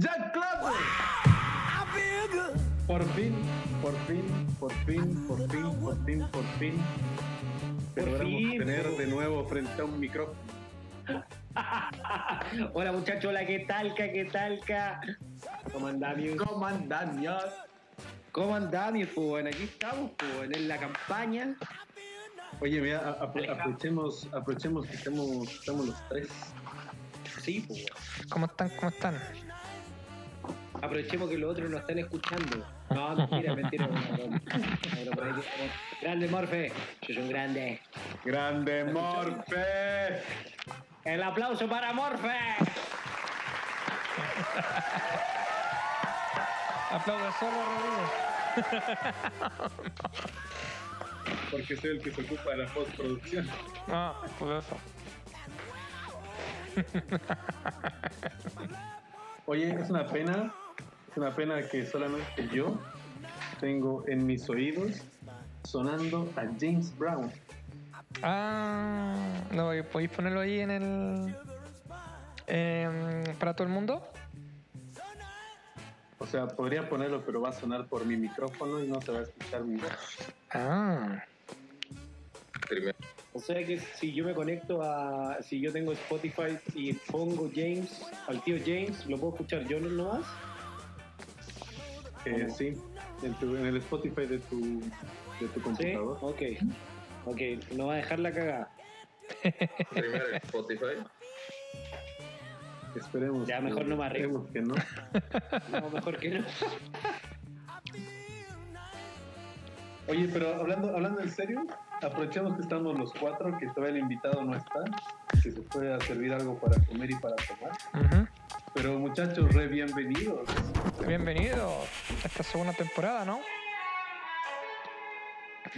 Jack Clapper. Por fin, por fin, por fin, por fin, por fin, por fin. Te logramos tener de nuevo frente a un micrófono. hola muchachos, hola, ¿qué talca? ¿Qué talca? ¿Cómo andamos? ¿Cómo andan? ¿Cómo? Pues aquí estamos, pues bueno, en la campaña. Oye, mira, aprovechemos, aprovechemos que estamos, estamos los tres. Sí, pues bueno. ¿Cómo están? ¿Cómo están? Aprovechemos que los otros nos están escuchando. No, mentira, mentira. Grande Morfe, yo soy un grande. ¡Grande Morfe! El aplauso para Morfe. Aplaude solo, Rodrigo. Porque soy el que se ocupa de la postproducción. Ah, por eso. Oye, es una pena, es una pena que solamente yo tengo en mis oídos sonando a James Brown. Ah, no, ¿podéis ponerlo ahí en el. em, para todo el mundo? O sea, podría ponerlo, pero va a sonar por mi micrófono y no se va a escuchar mi voz. Ah, Primero. O sea que si yo me conecto a. Si yo tengo Spotify y pongo James, al tío James, ¿lo puedo escuchar yo nomás? Eh, ¿Cómo? sí, en, tu- en el Spotify de tu, de tu Sí, computador. ok. Ok, no va a dejar la cagada. Primero Spotify. Esperemos. Ya, que- mejor no me arriesgo. Esperemos que no. No, mejor que no. Oye, pero hablando, hablando en serio, aprovechemos que estamos los cuatro, que todavía el invitado no está, que se pueda servir algo para comer y para tomar. ujú. Pero muchachos, re bienvenidos. bienvenido a esta segunda temporada, ¿no?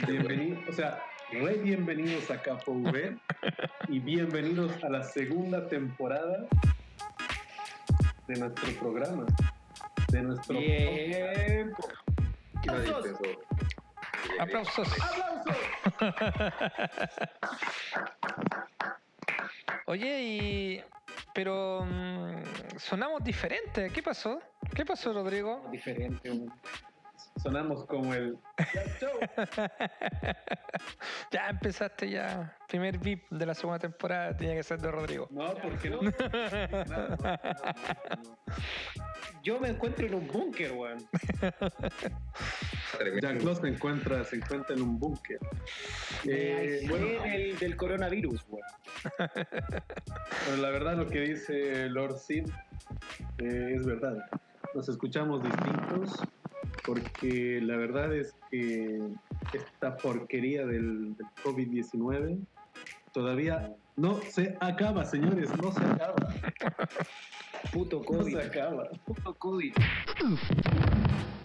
Bienvenidos, o sea, re bienvenidos a Capo V y bienvenidos a la segunda temporada de nuestro programa, de nuestro Bien. Nadie ¡Aplausos! pensó. Aplausos. Oye, y. Pero. mm, sonamos diferentes. ¿Qué pasó? ¿Qué pasó, Rodrigo? Diferente. Sonamos como el Ya empezaste ya. Primer VIP de la segunda temporada tenía que ser de Rodrigo. no, porque no. Yo me encuentro en un búnker, weón. Jack Lost se encuentra, se encuentra en un búnker. Eh, aislé bueno, del, del coronavirus, weón. pero la verdad lo que dice Lord Sid eh, es verdad. Nos escuchamos distintos porque la verdad es que esta porquería del, del COVID-19 todavía no se acaba, señores, no se acaba. Puto No COVID. se acaba. Puto COVID.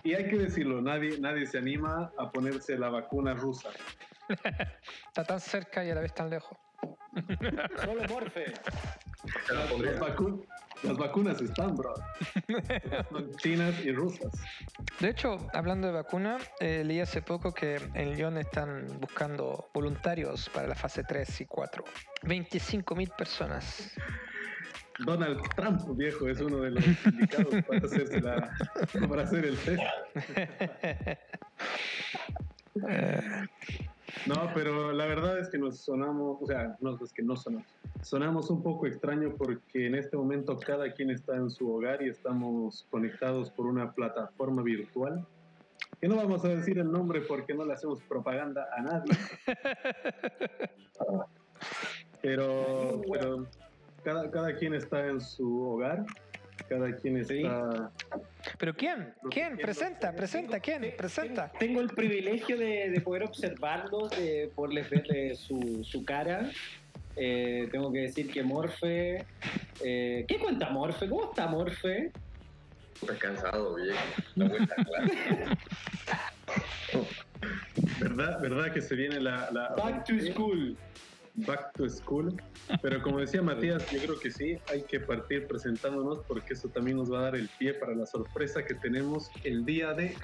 Y hay que decirlo, nadie, nadie se anima a ponerse la vacuna rusa. Está tan cerca y a la vez tan lejos. Solo Morfe. Se la pondría. Las, vacu- las vacunas están, bro. Son chinas y rusas. De hecho, hablando de vacuna, eh, leí hace poco que en Lyon están buscando voluntarios para la fase 3 y 4. 25 mil personas. Donald Trump, viejo, es uno de los indicados para, hacerse la, para hacer el test. No, pero la verdad es que nos sonamos, o sea, no es que no sonamos, sonamos un poco extraño porque en este momento cada quien está en su hogar y estamos conectados por una plataforma virtual. Que no vamos a decir el nombre porque no le hacemos propaganda a nadie. Pero, pero cada, cada quien está en su hogar, cada quien Sí. ¿Pero quién? ¿Quién? Presenta, presenta, ¿quién? Presenta. Tengo el privilegio de, de poder observarlos, de poderles ver eh, su, su cara. Eh, tengo que decir que Morfe. eh, ¿Qué cuenta Morfe? ¿Cómo está Morfe? Estás cansado, viejo. A clase. ¿Verdad, ¿Verdad que se viene la... la Back to school. Back to School. Pero como decía Matías, yo creo que sí, hay que partir presentándonos porque eso también nos va a dar el pie para la sorpresa que tenemos el día de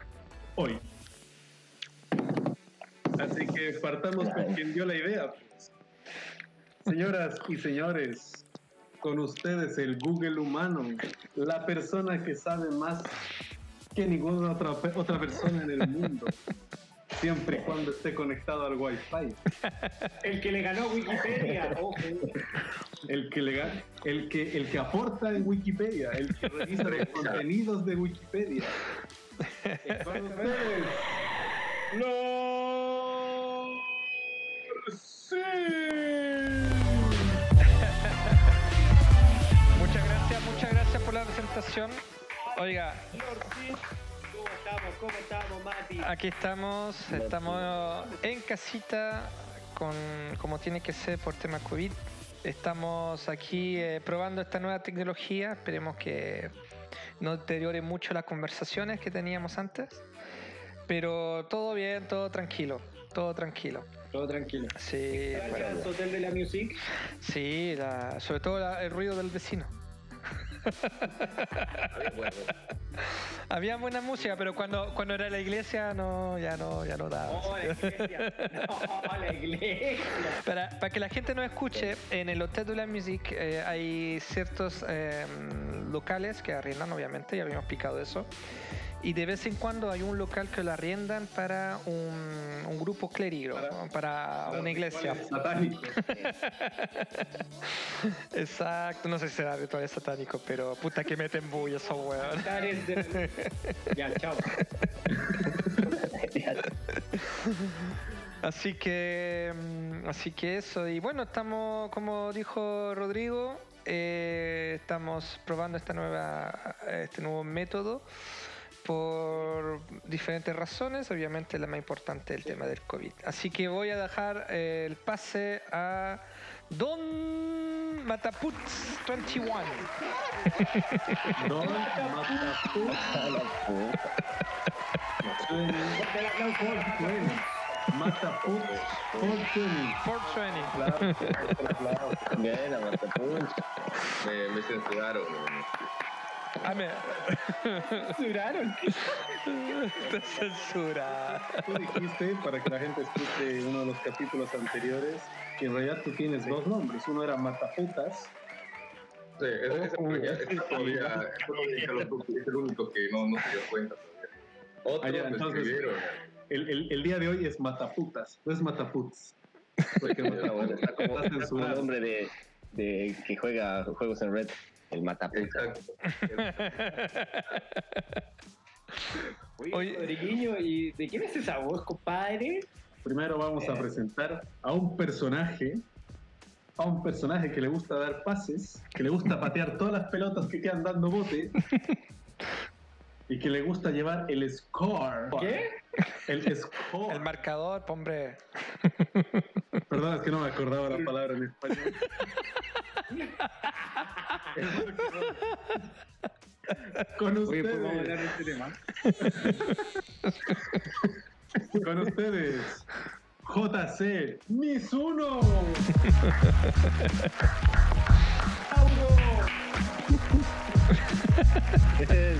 hoy. Así que partamos con quien dio la idea. Señoras y señores, Con ustedes, el Google humano, la persona que sabe más que ninguna otra, otra persona en el mundo. Siempre y cuando esté conectado al Wi-Fi. El que le ganó Wikipedia. ojo. El que, le, ga- el, que, el que aporta en Wikipedia, el que revisa los contenidos de Wikipedia. Con ustedes, Muchas gracias, muchas gracias por la presentación. Oiga, ¿Cómo estamos? ¿Cómo estamos, Mati? aquí estamos, estamos en casita con como tiene que ser por tema COVID. Estamos aquí eh, probando esta nueva tecnología. Esperemos que no deteriore mucho las conversaciones que teníamos antes. Pero todo bien, todo tranquilo, todo tranquilo. Todo tranquilo. Sí, Gracias, Hotel de la Music. sí la- sobre todo la- el ruido del vecino. Había buena música, pero cuando, cuando era la iglesia no, ya no, ya no daba. Oh, la iglesia. No, la iglesia. Para, para que la gente nos escuche, en el Hotel de la Music eh, hay ciertos eh, locales que arriendan, obviamente, ya habíamos picado eso. Y de vez en cuando hay un local que lo arriendan para un, un grupo clérigo, para, Para una iglesia. Satánicos. Exacto, no sé si será ritual satánico, pero puta que meten bulla esos weón. Ya, chao. Así que, mm, así que eso. Y bueno, estamos, como dijo Rodrigo, eh, estamos probando esta nueva, este nuevo método por diferentes razones. Obviamente la más importante es el tema del COVID. Así que voy a dejar eh, el pase a Don Mataputz 21. Don. Matapú. Fortuny. 420. Claro. Bien, Aguantapunch. Me, me censuraron. Ah, me- Censuraron. Está censurada. Tú dijiste, para que la gente escuche uno de los capítulos anteriores, que en realidad tú tienes dos nombres. Uno era Mataputas. Sí, ese, ese Oh, todavía, ese ese todavía, ese todavía es el único que no, no se dio cuenta todavía. Otros Ah, entonces- escribieron. El, el, el día de hoy es Mataputas, no es Mataputs. Porque Ah, bueno, está como, está como censurado. nombre de, de que juega juegos en red, el Mataputa. Exacto. Oye, Oye. Rodriguinho, ¿y de quién es esa voz, compadre? Primero vamos a presentar a un personaje, a un personaje que le gusta dar pases, que le gusta patear todas las pelotas que quedan dando bote y que le gusta llevar el score. ¿Qué? El score. El marcador, hombre. Perdón, es que no me acordaba la palabra en español. Con Oye, pues a hablar ustedes, de este tema. con ustedes, JC Mizuno. Ese es.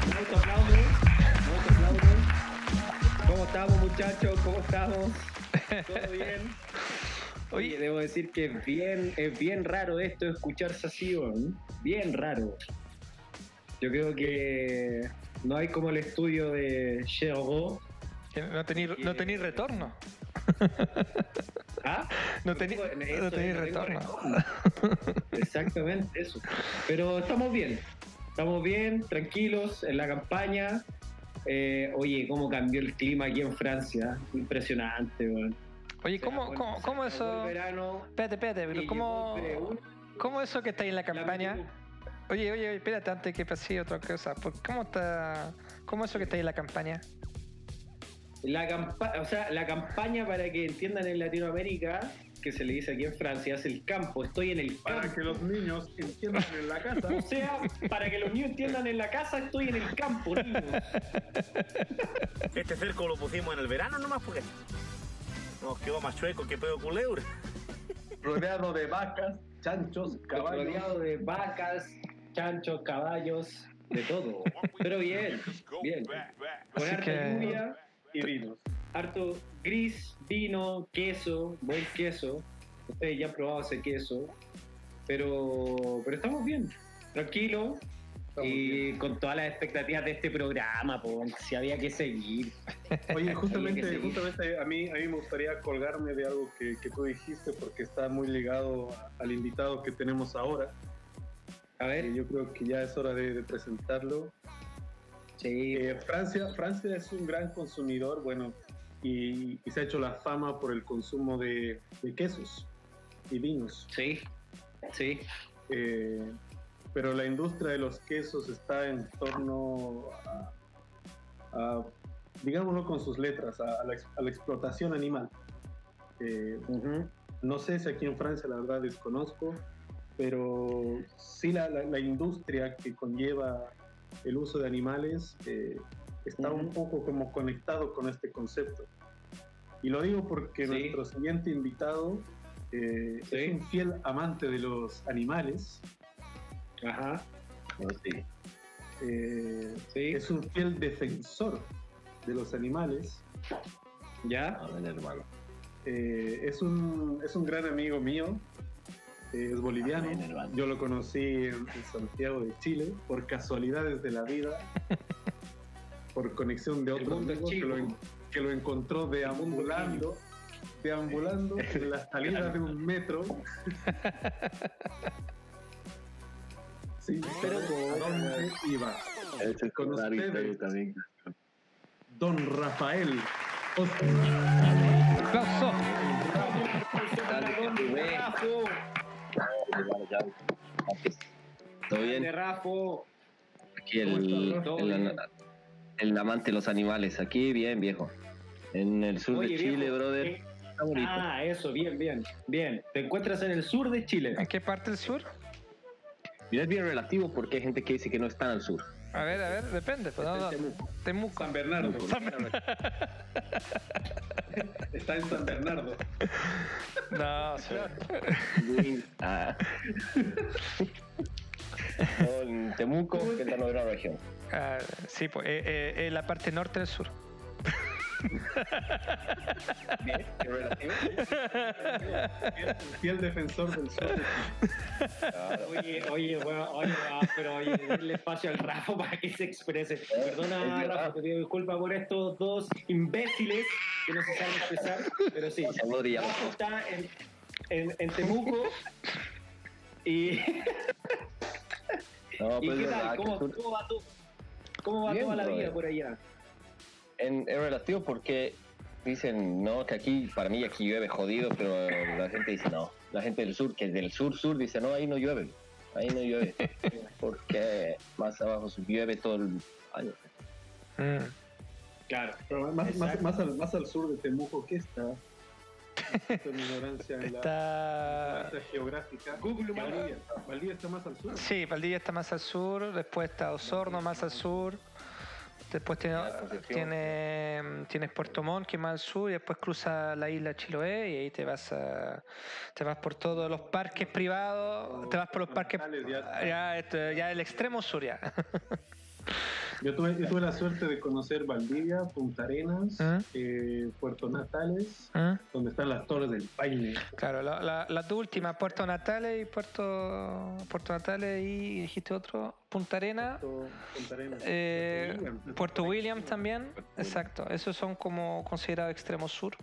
¿Cómo estamos, muchachos? ¿Cómo estamos? ¿Todo bien? Oye, debo decir que es bien, es bien raro esto, escucharse así, bien raro. Yo creo que no hay como el estudio de Chergo. no tenéis no tení retorno. ¿Ah? No tenéis no tení retorno. Exactamente, eso. Pero estamos bien. Estamos bien, tranquilos, en la campaña. Eh, oye, cómo cambió el clima aquí en Francia. Impresionante, weón. Oye, O sea, ¿cómo, bueno, cómo, cómo eso? verano, Espérate, espérate, pero ¿cómo, ¿cómo eso que está ahí en la campaña? me- Oye, oye, espérate antes que pase otra cosa. ¿Por- ¿Cómo está? ¿Cómo eso que está ahí en la campaña? La campa o sea, la campaña para que entiendan en Latinoamérica, que se le dice aquí en Francia, es el campo. Estoy en el Para campo. que los niños entiendan en la casa. O sea, para que los niños entiendan en la casa, estoy en el campo, niños. Este cerco lo pusimos en el verano nomás porque nos quedó más chueco que pedo culebra. rodeado de vacas, chanchos, caballos. Rodeado de vacas, chanchos, caballos, de todo. Pero bien, bien. Con harta que- lluvia, y vinos. harto gris, vino, queso, buen queso. Ustedes ya han probado ese queso. Pero, pero estamos bien, tranquilos. Y con todas las expectativas de este programa, pues, si había que seguir. Oye, justamente, seguir. justamente a mí, a mí me gustaría colgarme de algo que, que tú dijiste porque está muy ligado al invitado que tenemos ahora. A ver, Eh, yo creo que ya es hora de, de presentarlo. sí. Eh, Francia, Francia es un gran consumidor, bueno, y, y se ha hecho la fama por el consumo de, de quesos y vinos. Sí, sí. Eh, pero la industria de los quesos está en torno a, a, digámoslo con sus letras, a, a la, a la explotación animal. Eh, Ujú. no sé si aquí en Francia la verdad desconozco, pero sí la, la- la industria que conlleva el uso de animales eh, está un Ujú. poco como conectado con este concepto. Y lo digo porque Sí. nuestro siguiente invitado eh, Sí. es un fiel amante de los animales, Ajá, sí. eh, sí. es un fiel defensor de los animales, ¿Ya? A ver, hermano. eh, es, un, es un gran amigo mío, eh, es boliviano. Hermano. Yo lo conocí en, en Santiago de Chile por casualidades de la vida, por conexión de otro amigo que lo, que lo encontró deambulando, deambulando en la salida de un metro. Sí, Pero ¿a dónde iba? Ese es Con con ustedes. también. Don Rafael. ¡Aplauso! ¿Todo bien? Rafo. Aquí ¿Cómo el, el, el amante de los animales. Aquí bien, viejo. En el sur Oye, de Chile, viejo, brother. eh, Está bonito. Ah, eso, bien, bien, bien. Te encuentras en el sur de Chile. ¿En qué parte del sur? Mira, es bien relativo porque hay gente que dice que no están al sur. A ver, a ver, depende. Pues, no, no. Temuco. San Bernardo. Está en San Bernardo. No, sí. Ah. En Temuco, que es la novena región. Ah, sí, pues, eh, eh, eh, la parte norte del sur. Bien. Fiel defensor del sur. Claro. Oye, oye, bueno, oye, ah, pero oye, denle espacio al Rafa para que se exprese. Perdona. Rafa, te pido disculpas por estos dos imbéciles que no se saben expresar, pero sí. Rafa está en, en, en Temuco y, ¿y pues qué tal? ¿Cómo, va, tu, cómo va toda la vida por allá? En- es relativo porque dicen, no, que aquí, para mí aquí llueve jodido, pero la gente dice, no. La gente del sur, que es del sur, sur, dice, no, ahí no llueve. Ahí no llueve. Porque más abajo llueve todo el año. Mm. Claro. Pero más, más, al, más al sur de Temuco, ¿qué está? Esta ignorancia en la Está. geográfica. Google Maps. Valdivia. Valdivia está más al sur. Sí, Valdivia está más al sur, después está Osorno más al sur, después tiene, tiene, tienes Puerto Montt que es más al sur y después cruza la isla Chiloé y ahí te vas a, te vas por todos los parques privados, te vas por los parques ya. ya el extremo sur ya. Yo tuve, yo tuve la suerte de conocer Valdivia, Punta Arenas, ¿Ah? eh, Puerto Natales, ¿Mm? donde están las torres del Paine. Claro, la- la- las dos últimas, Puerto Natales y Puerto, Puerto Natales y dijiste otro, Punta Arena. Puerto- Punta Arenas. Eh, Puerto William. Puerto William también, exacto. Esos son como considerados extremo sur.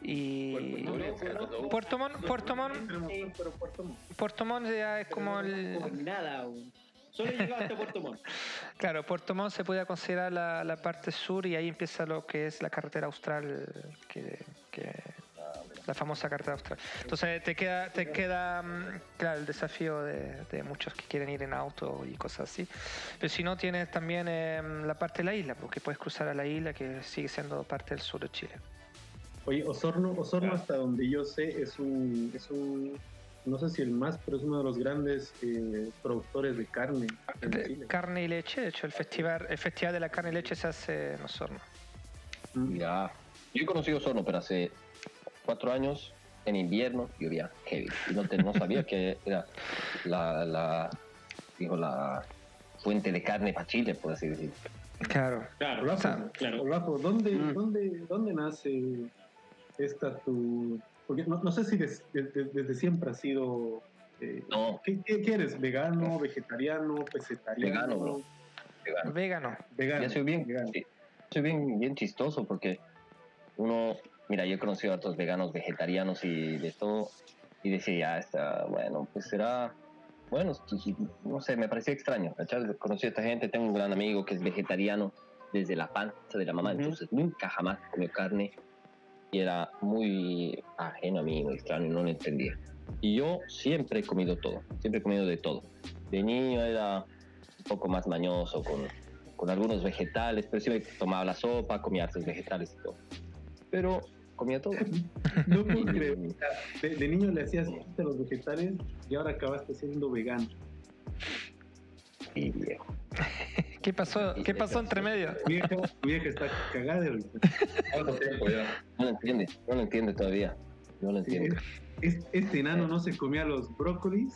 Y Puerto Montt. Puerto Montt, Puerto Montt, Extremo sur, pero Puerto Montt. Puerto Montt ya es como el, Como nada, aún. Solo he llegado hasta Puerto Montt. claro, Puerto Montt se puede considerar la, la parte sur y ahí empieza lo que es la carretera austral, que, que- la famosa carretera austral. Entonces te queda, te queda, mm, claro, el desafío de, de muchos que quieren ir en auto y cosas así. Pero si no tienes también em, la parte de la isla, porque puedes cruzar a la isla que sigue siendo parte del sur de Chile. Oye, Osorno, Osorno hasta donde yo sé, es un, es un, no sé si el más, pero es uno de los grandes eh, productores de carne en De Chile. carne y leche, de hecho el festival, el festival de la carne y leche se hace en Osorno. Ya. Yo he conocido Osorno, pero hace cuatro años, en invierno, llovía heavy. Y no, te- no sabía que era la, la, digo, la fuente de carne para Chile, por así decir. Claro. Claro, Rafa, claro. Rafa, ¿dónde, Mm. dónde, ¿dónde nace esta tu...? Porque no, no sé si des- de- de- desde siempre has sido Eh, No. ¿qué, qué quieres? ¿Vegano, vegetariano, pescetariano? Vegano, bro. Vegano. Vegano. Vegano. Ya soy bien, vegano. soy bien, bien chistoso porque uno, mira, yo he conocido a otros veganos, vegetarianos y de todo, y decía, ya está, bueno, pues será, bueno, no sé, me parecía extraño, ¿cachai? Conocí a esta gente, tengo un gran amigo que es vegetariano desde la panza de la mamá, Ujú. entonces nunca jamás comió carne y era muy ajeno a mí, muy extraño, no lo entendía. Y yo siempre he comido todo, siempre he comido de todo. De niño era un poco más mañoso con, con algunos vegetales, pero siempre tomaba la sopa, comía hartos vegetales y todo. Pero comía todo. No puedo creer. De, de niño le hacías a los vegetales y ahora acabaste siendo vegano. Y viejo. ¿Qué pasó? ¿Qué pasó entre medio? Tu vieja, tu vieja está cagada de. No lo entiende, no lo entiende todavía. No lo Sí, entiende. es- este enano no se comía los brócolis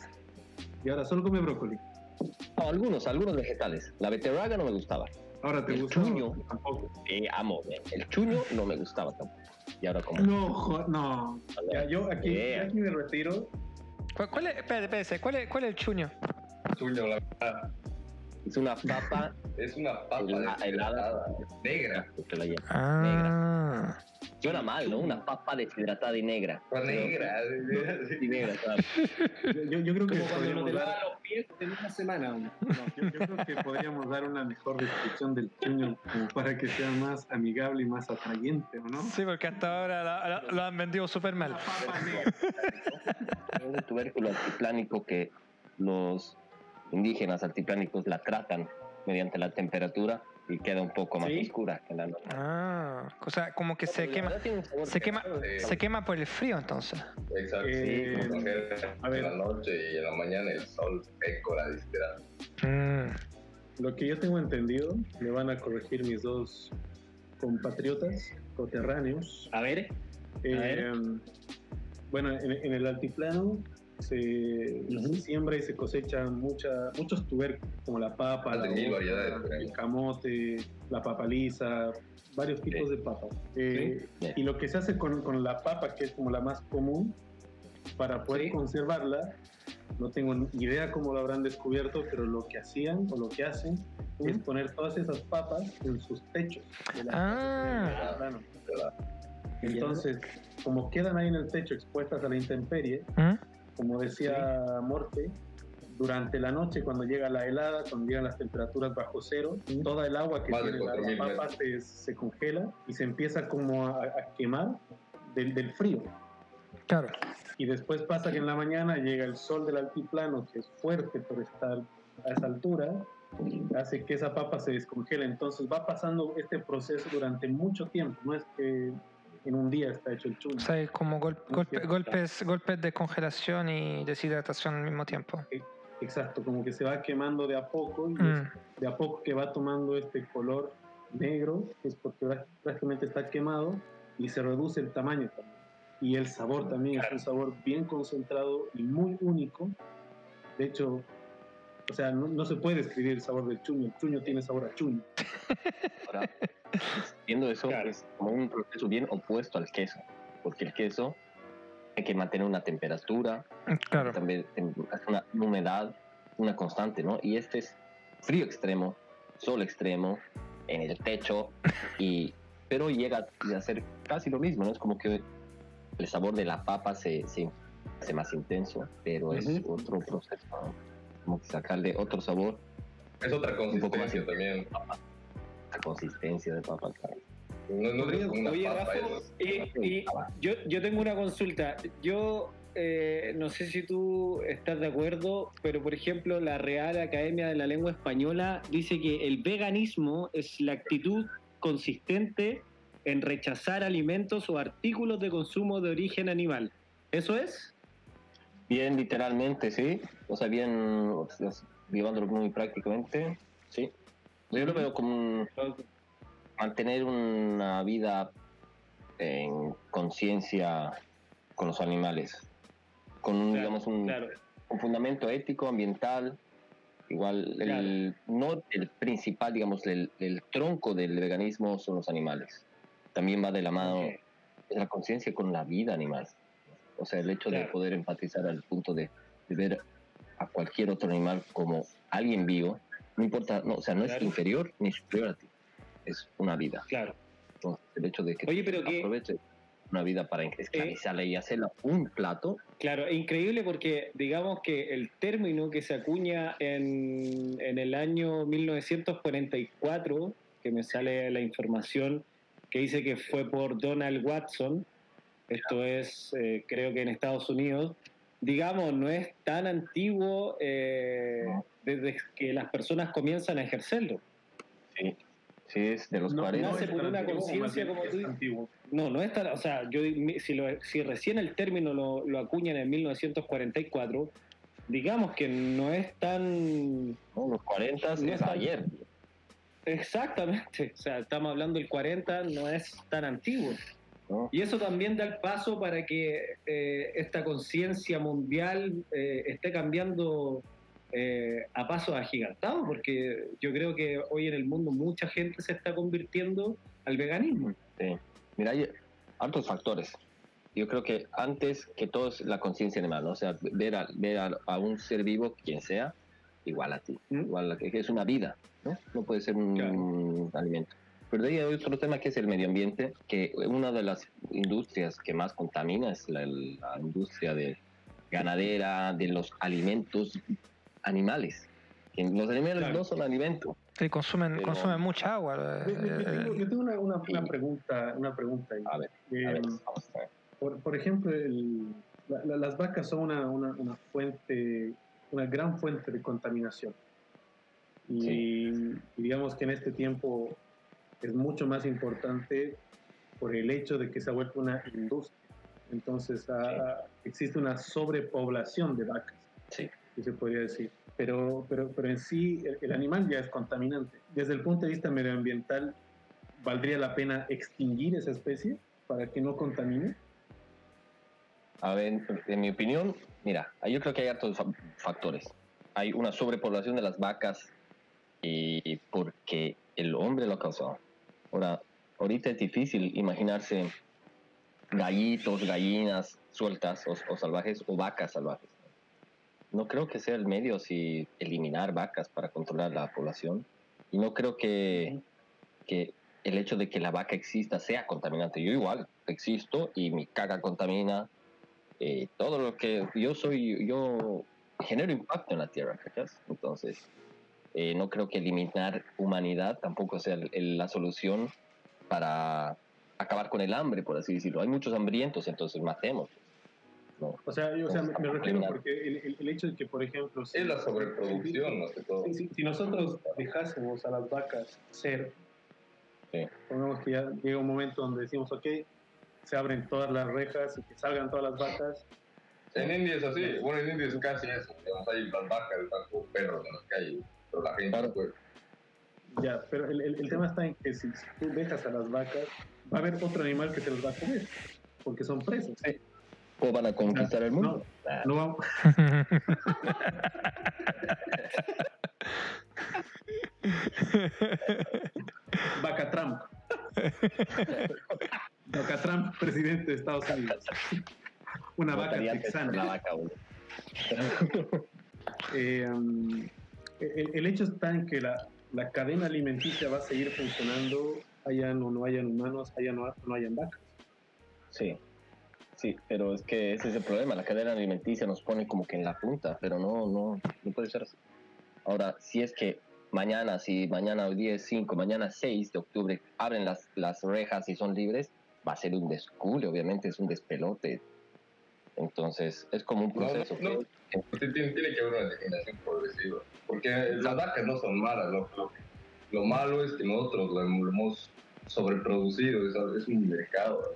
y ahora solo come brócoli. No, algunos, algunos vegetales. La beterraga no me gustaba. Ahora te El chuño. tampoco. Eh, amo. El chuño no me gustaba tampoco. Y ahora como. No, jo- no. Ya, yo aquí, Yeah. aquí me retiro. ¿Cuál, cuál es, espérate, espérate, ¿cuál es, cuál es el chuño? Chuño, la verdad. Es una papa Es una papa Helada- negra. que la llama. Ah. Suena mal, ¿no? Una papa deshidratada y negra. Pero- negra. Sí, negra, claro. Yo, yo- creo que Como cuando no podríamos te dar, los pies en una semana. no, yo, yo creo que podríamos dar una mejor descripción del como para que sea más amigable y más atrayente, ¿o no? Sí, porque hasta ahora la- la- lo han vendido súper mal. La papa negra. Es un tubérculo altiplánico que los indígenas altiplánicos la tratan mediante la temperatura y queda un poco más ¿Sí? oscura que la normal. Ah, o sea, como que se quema, se quema, Sí. se quema por el frío entonces. Exacto. Eh, sí, a ver. en la noche y en la mañana el sol seco la. Mm. Lo que yo tengo entendido, me van a corregir mis dos compatriotas coterráneos. A ver, Eh, ver. bueno, en, en el altiplano se, siembra y se cosechan mucha, muchos tubérculos, como la papa, la el camote, la papa lisa, varios tipos de papas. Eh, Sí. Y lo que se hace con, con la papa, que es como la más común, para poder Sí. conservarla, no tengo ni idea cómo lo habrán descubierto, pero lo que hacían o lo que hacen es poner todas esas papas en sus techos. de las Ah. Entonces, como quedan ahí en el techo expuestas a la intemperie, ¿Mm? Como decía Morte, durante la noche cuando llega la helada, cuando llegan las temperaturas bajo cero, toda el agua que Más de tiene la, 4.000 la papa se, se congela y se empieza como a, a quemar del, del frío. Claro. Y después pasa que en la mañana llega el sol del altiplano, que es fuerte por estar a esa altura, hace que esa papa se descongele. Entonces va pasando este proceso durante mucho tiempo, no es que en un día está hecho el chuño. O sea, como gol- golpe- golpes, golpes de congelación y deshidratación al mismo tiempo. Exacto, como que se va quemando de a poco y Mm. de a poco que va tomando este color negro, que es porque prá- prácticamente está quemado y se reduce el tamaño también. Y el sabor también es un sabor bien concentrado y muy único. De hecho, o sea, no, no se puede describir el sabor del chuño. El chuño tiene sabor a chuño. Ahora, viendo eso, Claro. es como un proceso bien opuesto al queso, porque el queso hay que mantener una temperatura, Claro. también una humedad, una constante, ¿no? Y este es frío extremo, sol extremo, en el techo, y, pero llega a ser casi lo mismo, ¿no? Es como que el sabor de la papa se, se hace más intenso, pero es otro proceso, ¿no? Como que sacarle otro sabor, Es otra Un poco más consistencia también. la consistencia de papa. claro. No, no como una Oye, papa. Rafa, y, y yo, yo tengo una consulta. Yo eh, no sé si tú estás de acuerdo, pero por ejemplo, la Real Academia de la Lengua Española dice que el veganismo es la actitud consistente en rechazar alimentos o artículos de consumo de origen animal. ¿Eso es? Bien, literalmente, sí. O sea, bien, o sea, llevándolo muy prácticamente, sí. Yo lo veo como mantener una vida en conciencia con los animales, con un, digamos, un, Claro. un fundamento ético, ambiental, igual, el, no el principal, digamos, el, el tronco del veganismo son los animales. También va de la mano la conciencia con la vida animal. O sea, el hecho de Claro. poder empatizar al punto de, de ver a cualquier otro animal como alguien vivo, no importa, no, o sea, no es inferior ni superior a ti, es una vida. Claro. Entonces, el hecho de que Oye, pero que- aproveche una vida para esclavizarla y hacerla un plato, Claro, es increíble porque digamos que el término que se acuña en, en el año 1944, que me sale la información que dice que fue por Donald Watson, esto es eh, creo que en Estados Unidos, digamos, no es tan antiguo eh, desde que las personas comienzan a ejercerlo. sí, sí es de los No, 40. nace es por tan una antiguo, conciencia como es tú dices. antiguo. No, no es tan, o sea, yo si, lo- si recién el término lo, lo acuñan en 1944, digamos que no es tan ¿no? Los 40 No es es tan- ayer. exactamente, o sea, estamos hablando del 40, no es tan antiguo. ¿No? Y eso también da el paso para que eh, esta conciencia mundial eh, esté cambiando eh, a pasos agigantados, porque yo creo que hoy en el mundo mucha gente se está convirtiendo al veganismo. Sí. Mira, hay hartos factores. Yo creo que antes que todo es la conciencia animal, ¿no? o sea, ver, a, ver a, a un ser vivo, quien sea, igual a ti, ¿Mm? igual a es una vida, ¿no? No puede ser un Claro. alimento. Pero de ahí hay otro tema que es el medio ambiente, que una de las industrias que más contamina es la, la industria de ganadera, de los alimentos animales. Los animales Claro. no son alimento. Sí, consumen, Pero- consumen mucha agua. Yo, yo- yo eh, tengo, yo tengo una, una- una Sí. pregunta, una pregunta ahí. A ver, Eh, a ver, vamos a ver. por, por ejemplo, el- la- la- las vacas son una, una, una fuente, una gran fuente de contaminación. Y, y digamos que en este tiempo es mucho más importante por el hecho de que se ha vuelto una industria. Entonces ah, existe una sobrepoblación de vacas, Sí. que se podría decir. Pero, pero, pero en sí el, el animal ya es contaminante. Desde el punto de vista medioambiental, ¿valdría la pena extinguir esa especie para que no contamine? A ver, en mi opinión, mira, yo creo que hay hartos fa- factores. Hay una sobrepoblación de las vacas y porque el hombre lo ha causado. Ahora, ahorita es difícil imaginarse gallitos, gallinas sueltas o, salvajes o vacas salvajes. No creo que sea el medio si eliminar vacas para controlar la población. Y no creo que, que el hecho de que la vaca exista sea contaminante. Yo igual existo y mi caca contamina, eh, todo lo que yo soy, yo genero impacto en la tierra, ¿cachas? Entonces, eh, no creo que eliminar humanidad tampoco sea el- el- la solución para acabar con el hambre, por así decirlo. Hay muchos hambrientos, entonces matemos. ¿no? O sea, yo, o sea, me, me refiero porque el, el- el hecho de que, por ejemplo... si- Es la sobreproducción, más que todo. Si, si- si nosotros dejásemos a las vacas ser, Sí. pongamos que ya llega un momento donde decimos, ok, se abren todas las rejas y que salgan todas las vacas, En India es así, bueno, en India es casi eso. Digamos, hay las vacas, están como perros en las calles, pero la gente Claro. puede. ya, pero el, el- el tema está en que si, tú dejas a las vacas, va a haber otro animal que se los va a comer, porque son presas. ¿Cómo van a conquistar el mundo? No, no vamos... Vaca Trump. Vaca Trump, presidente de Estados Unidos. Una vaca texana. la vaca. Eh, um, el, el hecho está en que la, la cadena alimenticia va a seguir funcionando, hayan o no hayan humanos, hayan o no hayan vacas. Sí, sí, pero es que ese es el problema. La cadena alimenticia nos pone como que en la punta, pero no, no, no puede ser así. Ahora, si es que mañana, si mañana hoy día es 5, mañana 6 de octubre abren las, las rejas y son libres, va a ser un descule, obviamente es un despelote. Entonces, es como un No, proceso. no, que- Tiene, tiene- tiene que haber una degeneración progresiva. Porque las vacas no son malas. Lo, lo, lo malo es que nosotros lo hemos sobreproducido. Es, es un mercado.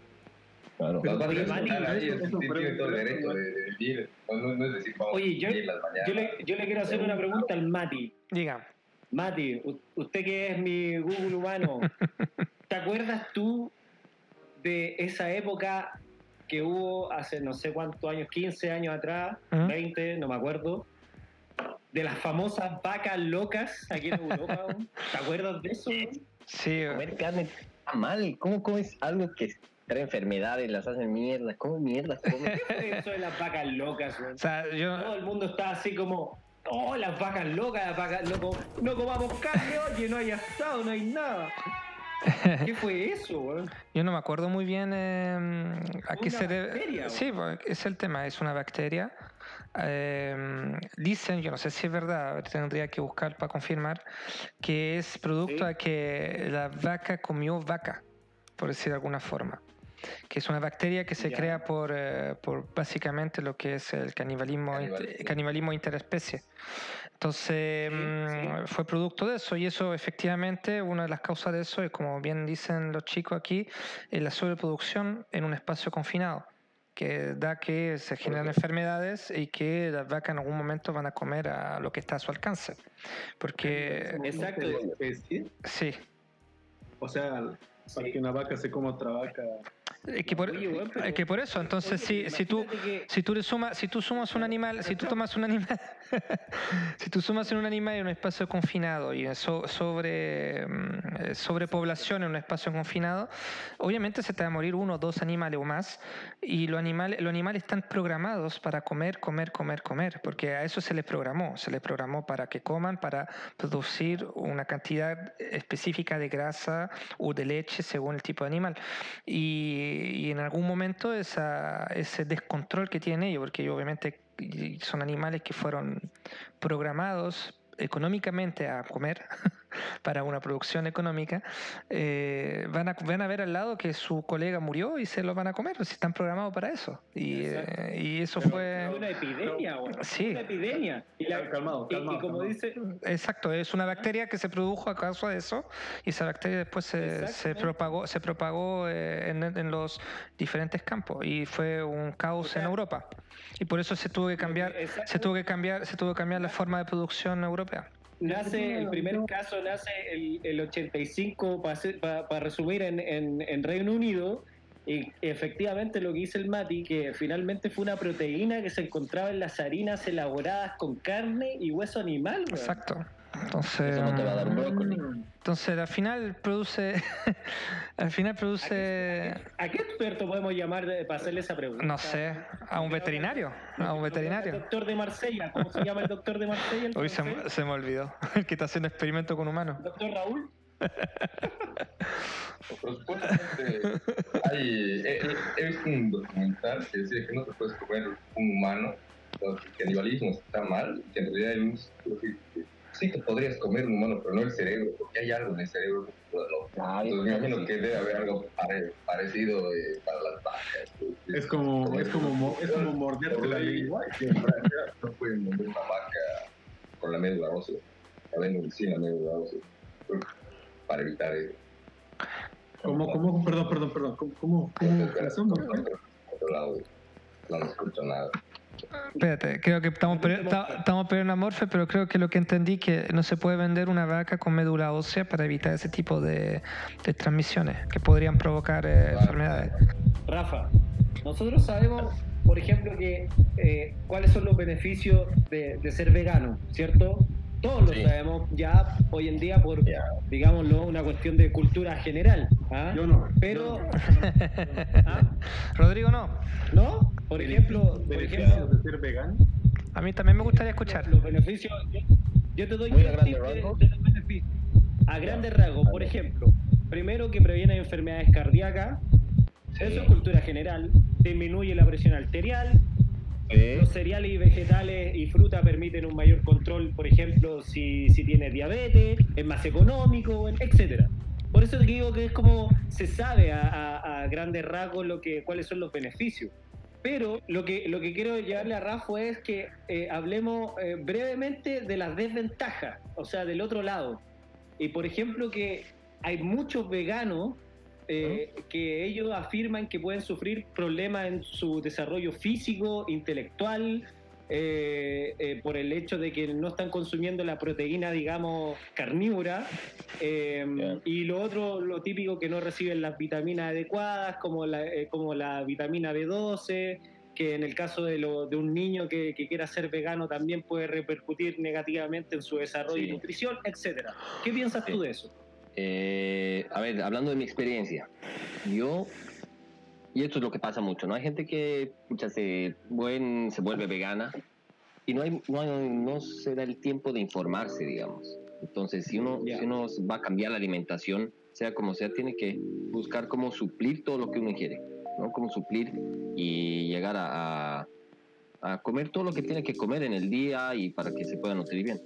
claro. Pero- las vacas están ahí, tienen todo el derecho de, de vivir. No, no- es decir, vamos Oye, a yo- vivirlas mañana. Yo le, yo le quiero hacer una pregunta al Mati. Diga. Mati, usted que es mi Google humano, ¿te acuerdas tú de esa época que hubo hace no sé cuántos años, 15 años atrás, ¿Mm? 20, no me acuerdo, de las famosas vacas locas aquí en Europa? ¿Te acuerdas de eso? Sí, Comer carne está mal. ¿Cómo comes algo que trae enfermedades, las hacen mierda. ¿Cómo mierda? comen? Eso de las vacas locas, weón. O sea, Todo el mundo está así como, oh, las vacas locas, las vacas, com- no comamos carne, oye, no hay asado, no hay nada. ¿Qué fue eso, weón? yo no me acuerdo muy bien eh, a qué se debe. bacteria, Sí, es el tema, es una bacteria. Eh, dicen, yo no sé si es verdad, tendría que buscar para confirmar, que es producto Sí. de que la vaca comió vaca, por decir de alguna forma. Que es una bacteria que se Ya. crea por, eh, por básicamente lo que es el canibalismo, inter- Canibalismo. canibalismo interespecie. Entonces, Sí, mm, fue producto de eso y eso efectivamente, una de las causas de eso es, como bien dicen los chicos aquí, es la sobreproducción en un espacio confinado que da que se generan enfermedades y que las vacas en algún momento van a comer a lo que está a su alcance. Porque, Exacto. Especie. sí, O sea, para Sí. que una vaca se coma otra vaca. Es que por, Oye, weón, pero- es que por eso, entonces si, si tú... que- Si tú le sumas, si tú sumas un animal, si tú tomas un animal, si tú sumas en un animal en un espacio confinado y so- sobre mm, eh, sobrepoblación en un espacio confinado, obviamente se te va a morir uno o dos animales o más y los animales, los animales están programados para comer, comer, comer, comer, porque a eso se les programó, se les programó para que coman, para producir una cantidad específica de grasa o de leche según el tipo de animal. Y, y en algún momento esa, ese descontrol que tienen ellos, porque obviamente son animales que fueron programados económicamente a comer para una producción económica, eh, van, a, van a ver al lado que su colega murió y se lo van a comer, si están programados para eso. Y, eh, y eso Fue fue... una epidemia, weón. Sí. Una epidemia. Y, la- Calmado, y- y calmado, como calmado. dice, Exacto, es una bacteria que se produjo a causa de eso y esa bacteria después se, se propagó, se propagó eh, en, en los diferentes campos y fue un caos O sea, en Europa. Y por eso se tuvo que cambiar, se tuvo que cambiar, se tuvo que cambiar la forma de producción europea. Nace, el primer caso nace el, el 85, para resumir, en, en, en Reino Unido. Y efectivamente lo que dice el Mati, que finalmente fue una proteína que se encontraba en las harinas elaboradas con carne y hueso animal. Exacto. Entonces, Eso no te va a dar un brócoli. entonces al final produce, al final produce, ¿A qué experto podemos llamar de- para hacerle esa pregunta? no sé, a un veterinario, a un El veterinario. doctor de Marsella. ¿Cómo se llama el doctor de Marsella? el Hoy se, se me olvidó, el que está haciendo experimento con humanos. Doctor Raúl. Supuestamente hay, he, he- he visto un documental que decía que no te puedes comer un humano, que el canibalismo está mal, y que en realidad hay un, sí, te podrías comer un humano, pero no el cerebro, porque hay algo en el cerebro. Ah, Entonces me imagino sí. que debe haber algo pare- parecido eh, para las vacas. Es como, es como, mo- es como morderte la lengua. No pueden morder una vaca con la médula ósea, la médula sin la médula ósea, para evitar eso. ¿Cómo, cómo, perdón, perdón, perdón, ¿cómo, cómo, cómo. Otro lado, no escucho nada. Espérate, creo que estamos, estamos perdiendo a Morfe, pero creo que lo que entendí que no se puede vender una vaca con médula ósea para evitar ese tipo de, de transmisiones que podrían provocar eh, enfermedades. Rafa, nosotros sabemos, por ejemplo, que eh, cuáles son los beneficios de, de ser vegano, ¿cierto? Todos lo Sí. sabemos ya hoy en día por, digámoslo, una cuestión de cultura general. ¿ah? Yo no. Pero, ¿ah? Rodrigo, no. ¿no? Por ejemplo, por ¿Beneficios ejemplo, de ser vegano? A mí también me gustaría escuchar. los beneficios, yo, yo te doy un tip de, los beneficios. A grandes rasgos, por ejemplo, primero que previene enfermedades cardíacas, eso es cultura general, disminuye la presión arterial, los cereales y vegetales y fruta permiten un mayor control, por ejemplo, si, si tienes diabetes, es más económico, etcétera. Por eso te digo que es como se sabe a, a- a grandes rasgos lo que, cuáles son los beneficios. Pero lo que, lo que quiero llevarle a Rafa es que eh, hablemos eh, brevemente de las desventajas, o sea, del otro lado. Y por ejemplo que hay muchos veganos eh, que ellos afirman que pueden sufrir problemas en su desarrollo físico, intelectual, eh, eh, por el hecho de que no están consumiendo la proteína, digamos, carnívora. eh. Y lo otro, lo típico, que no reciben las vitaminas adecuadas, como la, como la vitamina B12, que en el caso de, lo- de un niño que, que quiera ser vegano también puede repercutir negativamente en su desarrollo y nutrición, etcétera. ¿Qué piensas tú de eso? A ver, hablando de mi experiencia, yo Y esto es lo que pasa mucho, ¿no? Hay gente que pucha, se, buen, se vuelve vegana y no, hay, no, hay- no se da el tiempo de informarse, digamos. Entonces, si uno, si uno va a cambiar la alimentación, sea como sea, tiene que buscar cómo suplir todo lo que uno quiere, ¿no? Cómo suplir y llegar a, a- a comer todo lo que tiene que comer en el día y para que se pueda nutrir bien.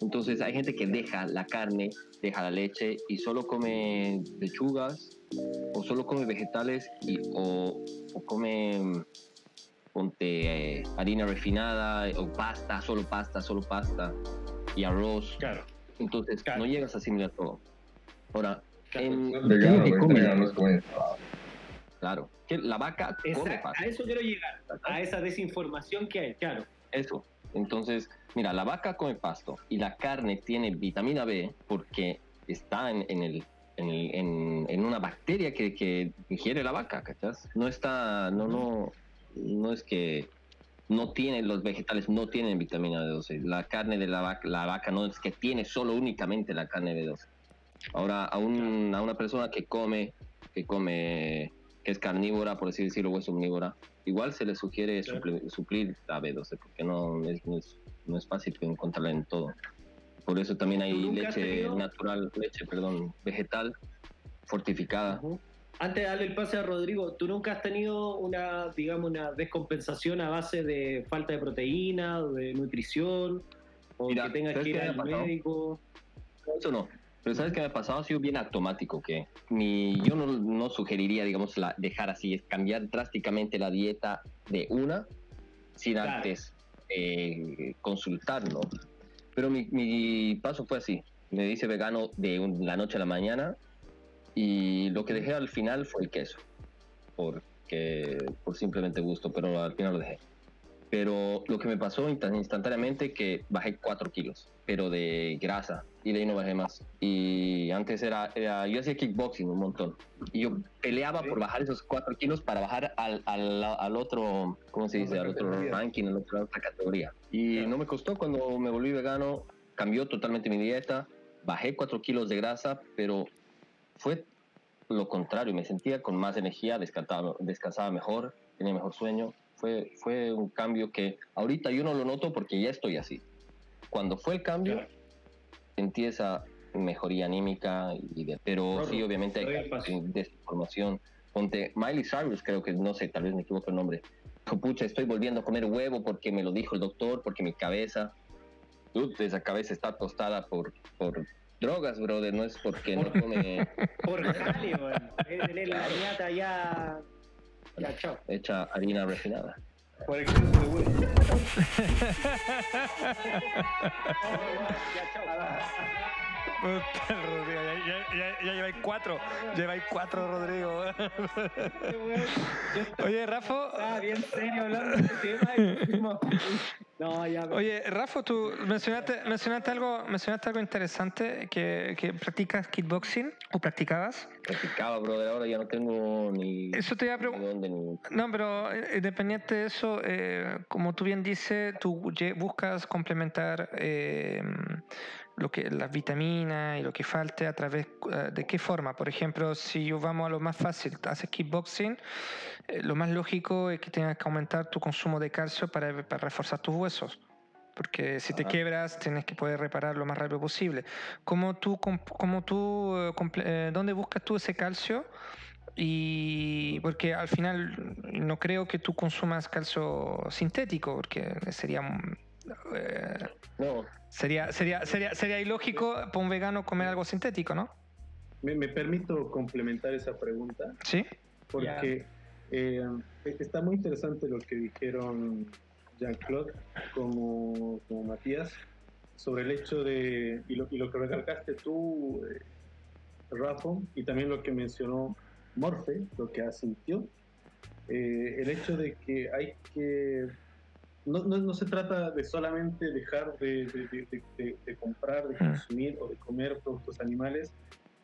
Entonces, hay gente que deja la carne, deja la leche y solo come lechugas o solo come vegetales y, o, o come ponte eh, harina refinada o pasta, solo pasta, solo pasta y arroz. Claro. Entonces Claro. no llegas a asimilar todo. Ahora, Claro. en, No es ¿qué es lo vegano, que comer. Claro, que la vaca come pasta. a eso quiero llegar, a esa desinformación que hay, claro. Eso. Entonces, mira, la vaca come pasto y la carne tiene vitamina B porque está en, en el, en, el- en- en una bacteria que, que ingiere la vaca, ¿cachas? No está, no, no, no es que no tienen, los vegetales no tienen vitamina B12. La carne de la vaca, la vaca no es que tiene solo únicamente la carne B12. Ahora, a, un- a una persona que come, que come, que es carnívora, por así decirlo, o es omnívora, igual se le sugiere Claro. supli- suplir la B12, porque no es, no es, no es fácil encontrarla en todo. Por eso también hay ¿Tú nunca has leche natural, leche, perdón, vegetal, fortificada. Antes de darle el pase a Rodrigo, ¿tú nunca has tenido una, digamos, una descompensación a base de falta de proteína, de nutrición, o Mira, que tengas ¿sabes que ir al médico? Eso no. Pero ¿sabes qué me ha pasado? Ha sido bien automático, que ni, yo no, no sugeriría, digamos, la, dejar así, es cambiar drásticamente la dieta de una sin Claro. antes eh, consultarlo. Pero mi, mi paso fue así. Me hice vegano de un- la noche a la mañana y lo que dejé al final fue el queso. Porque, por simplemente gusto, pero al final lo dejé. Pero lo que me pasó instan- instantáneamente que bajé 4 kilos, pero de grasa, y de ahí no bajé más. Y antes era, era- yo hacía kickboxing un montón, y yo peleaba por bajar esos 4 kilos para bajar al, al, al otro, ¿cómo se dice? Al otro ranking, a la otra, otra categoría. Y no me costó cuando me volví vegano, cambió totalmente mi dieta, bajé 4 kilos de grasa, pero fue lo contrario, me sentía con más energía, descansaba, descansaba mejor, tenía mejor sueño. Fue, fue un cambio que ahorita yo no lo noto porque ya estoy así. Cuando fue el cambio, Claro. sentí esa mejoría anímica, y de- pero sí, obviamente hay desinformación. Ponte Miley Cyrus, creo que no sé, tal vez me equivoco el nombre. Pucha, estoy volviendo a comer huevo porque me lo dijo el doctor, porque mi cabeza, Dude, esa cabeza está tostada por, por drogas, brother, no es porque no come Por jale, weón. La ñata ya. Ya, chao. hecha harina refinada. Por exceso de huevo. Ya, chao. Rodrigo, ya, ya, ya, ya lleváis cuatro. Lleváis cuatro, Rodrigo. Oye, Rafa. Ah, bien serio hablando de este tema. y fuimos- No, ya. Oye, Rafa, tú mencionaste, mencionaste algo, mencionaste algo interesante que, que practicas kickboxing o practicabas. Practicaba, brother, ahora ya no tengo ni, Eso te iba a preguntar. No, pero eh, independiente de eso, eh, como tú bien dices, tú buscas complementar eh, lo que las vitaminas y lo que falte a través eh, de qué forma. Por ejemplo, si yo vamos a lo más fácil, haces kickboxing, eh, lo más lógico es que tengas que aumentar tu consumo de calcio para, para reforzar tus huesos. Porque si te Ajá. quiebras, tienes que poder reparar lo más rápido posible. ¿Cómo tú, cómo tú, eh, eh, ¿Dónde buscas tú ese calcio? Y porque al final no creo que tú consumas calcio sintético, porque sería eh, No, sería sería sería sería ilógico para un vegano comer algo sintético, ¿no? Me, me permito complementar esa pregunta Sí. porque eh, está muy interesante lo que dijeron Jean-Claude como, como Matías sobre el hecho de, y lo, y lo que recalcaste tú, eh, Rafa, y también lo que mencionó Morfe, lo que asintió, eh, el hecho de que hay que... No, no, no se trata de solamente dejar de, de- de- comprar, de consumir o de comer productos animales,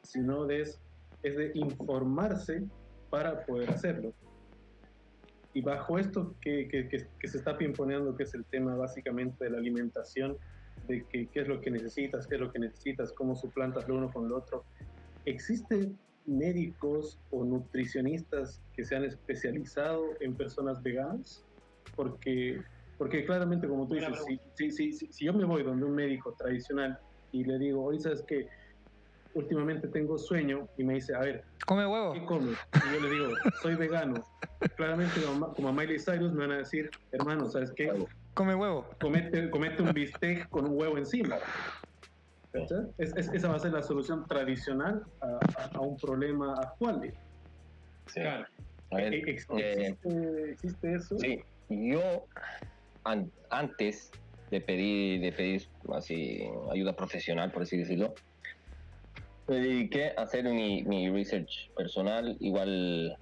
sino de, es, es de informarse para poder hacerlo. Y bajo esto que, que- que- que se está pimponeando, que es el tema básicamente de la alimentación, de que, qué es lo que necesitas, qué es lo que necesitas, cómo suplantas lo uno con lo otro, existe médicos o nutricionistas que se han especializado en personas veganas? Porque, porque claramente, como tú dices, si, si, si, si- si yo me voy donde un médico tradicional y le digo, oye, ¿sabes qué? Últimamente tengo sueño y me dice, a ver, Come huevo. ¿qué comes? Y yo le digo, soy vegano. Claramente, como, a Miley Cyrus, me van a decir, hermano, ¿sabes qué? Come huevo. Comete, comete un bistec con un huevo encima. Es- es- esa va a ser la solución tradicional a, a- a un problema actual. Sí. Claro. A ver, ¿E- ex- eh, ¿Existe, existe eso? Sí, yo an- antes de pedir, de pedir así ayuda profesional, por así decirlo, me dediqué a hacer mi, mi research personal. Igual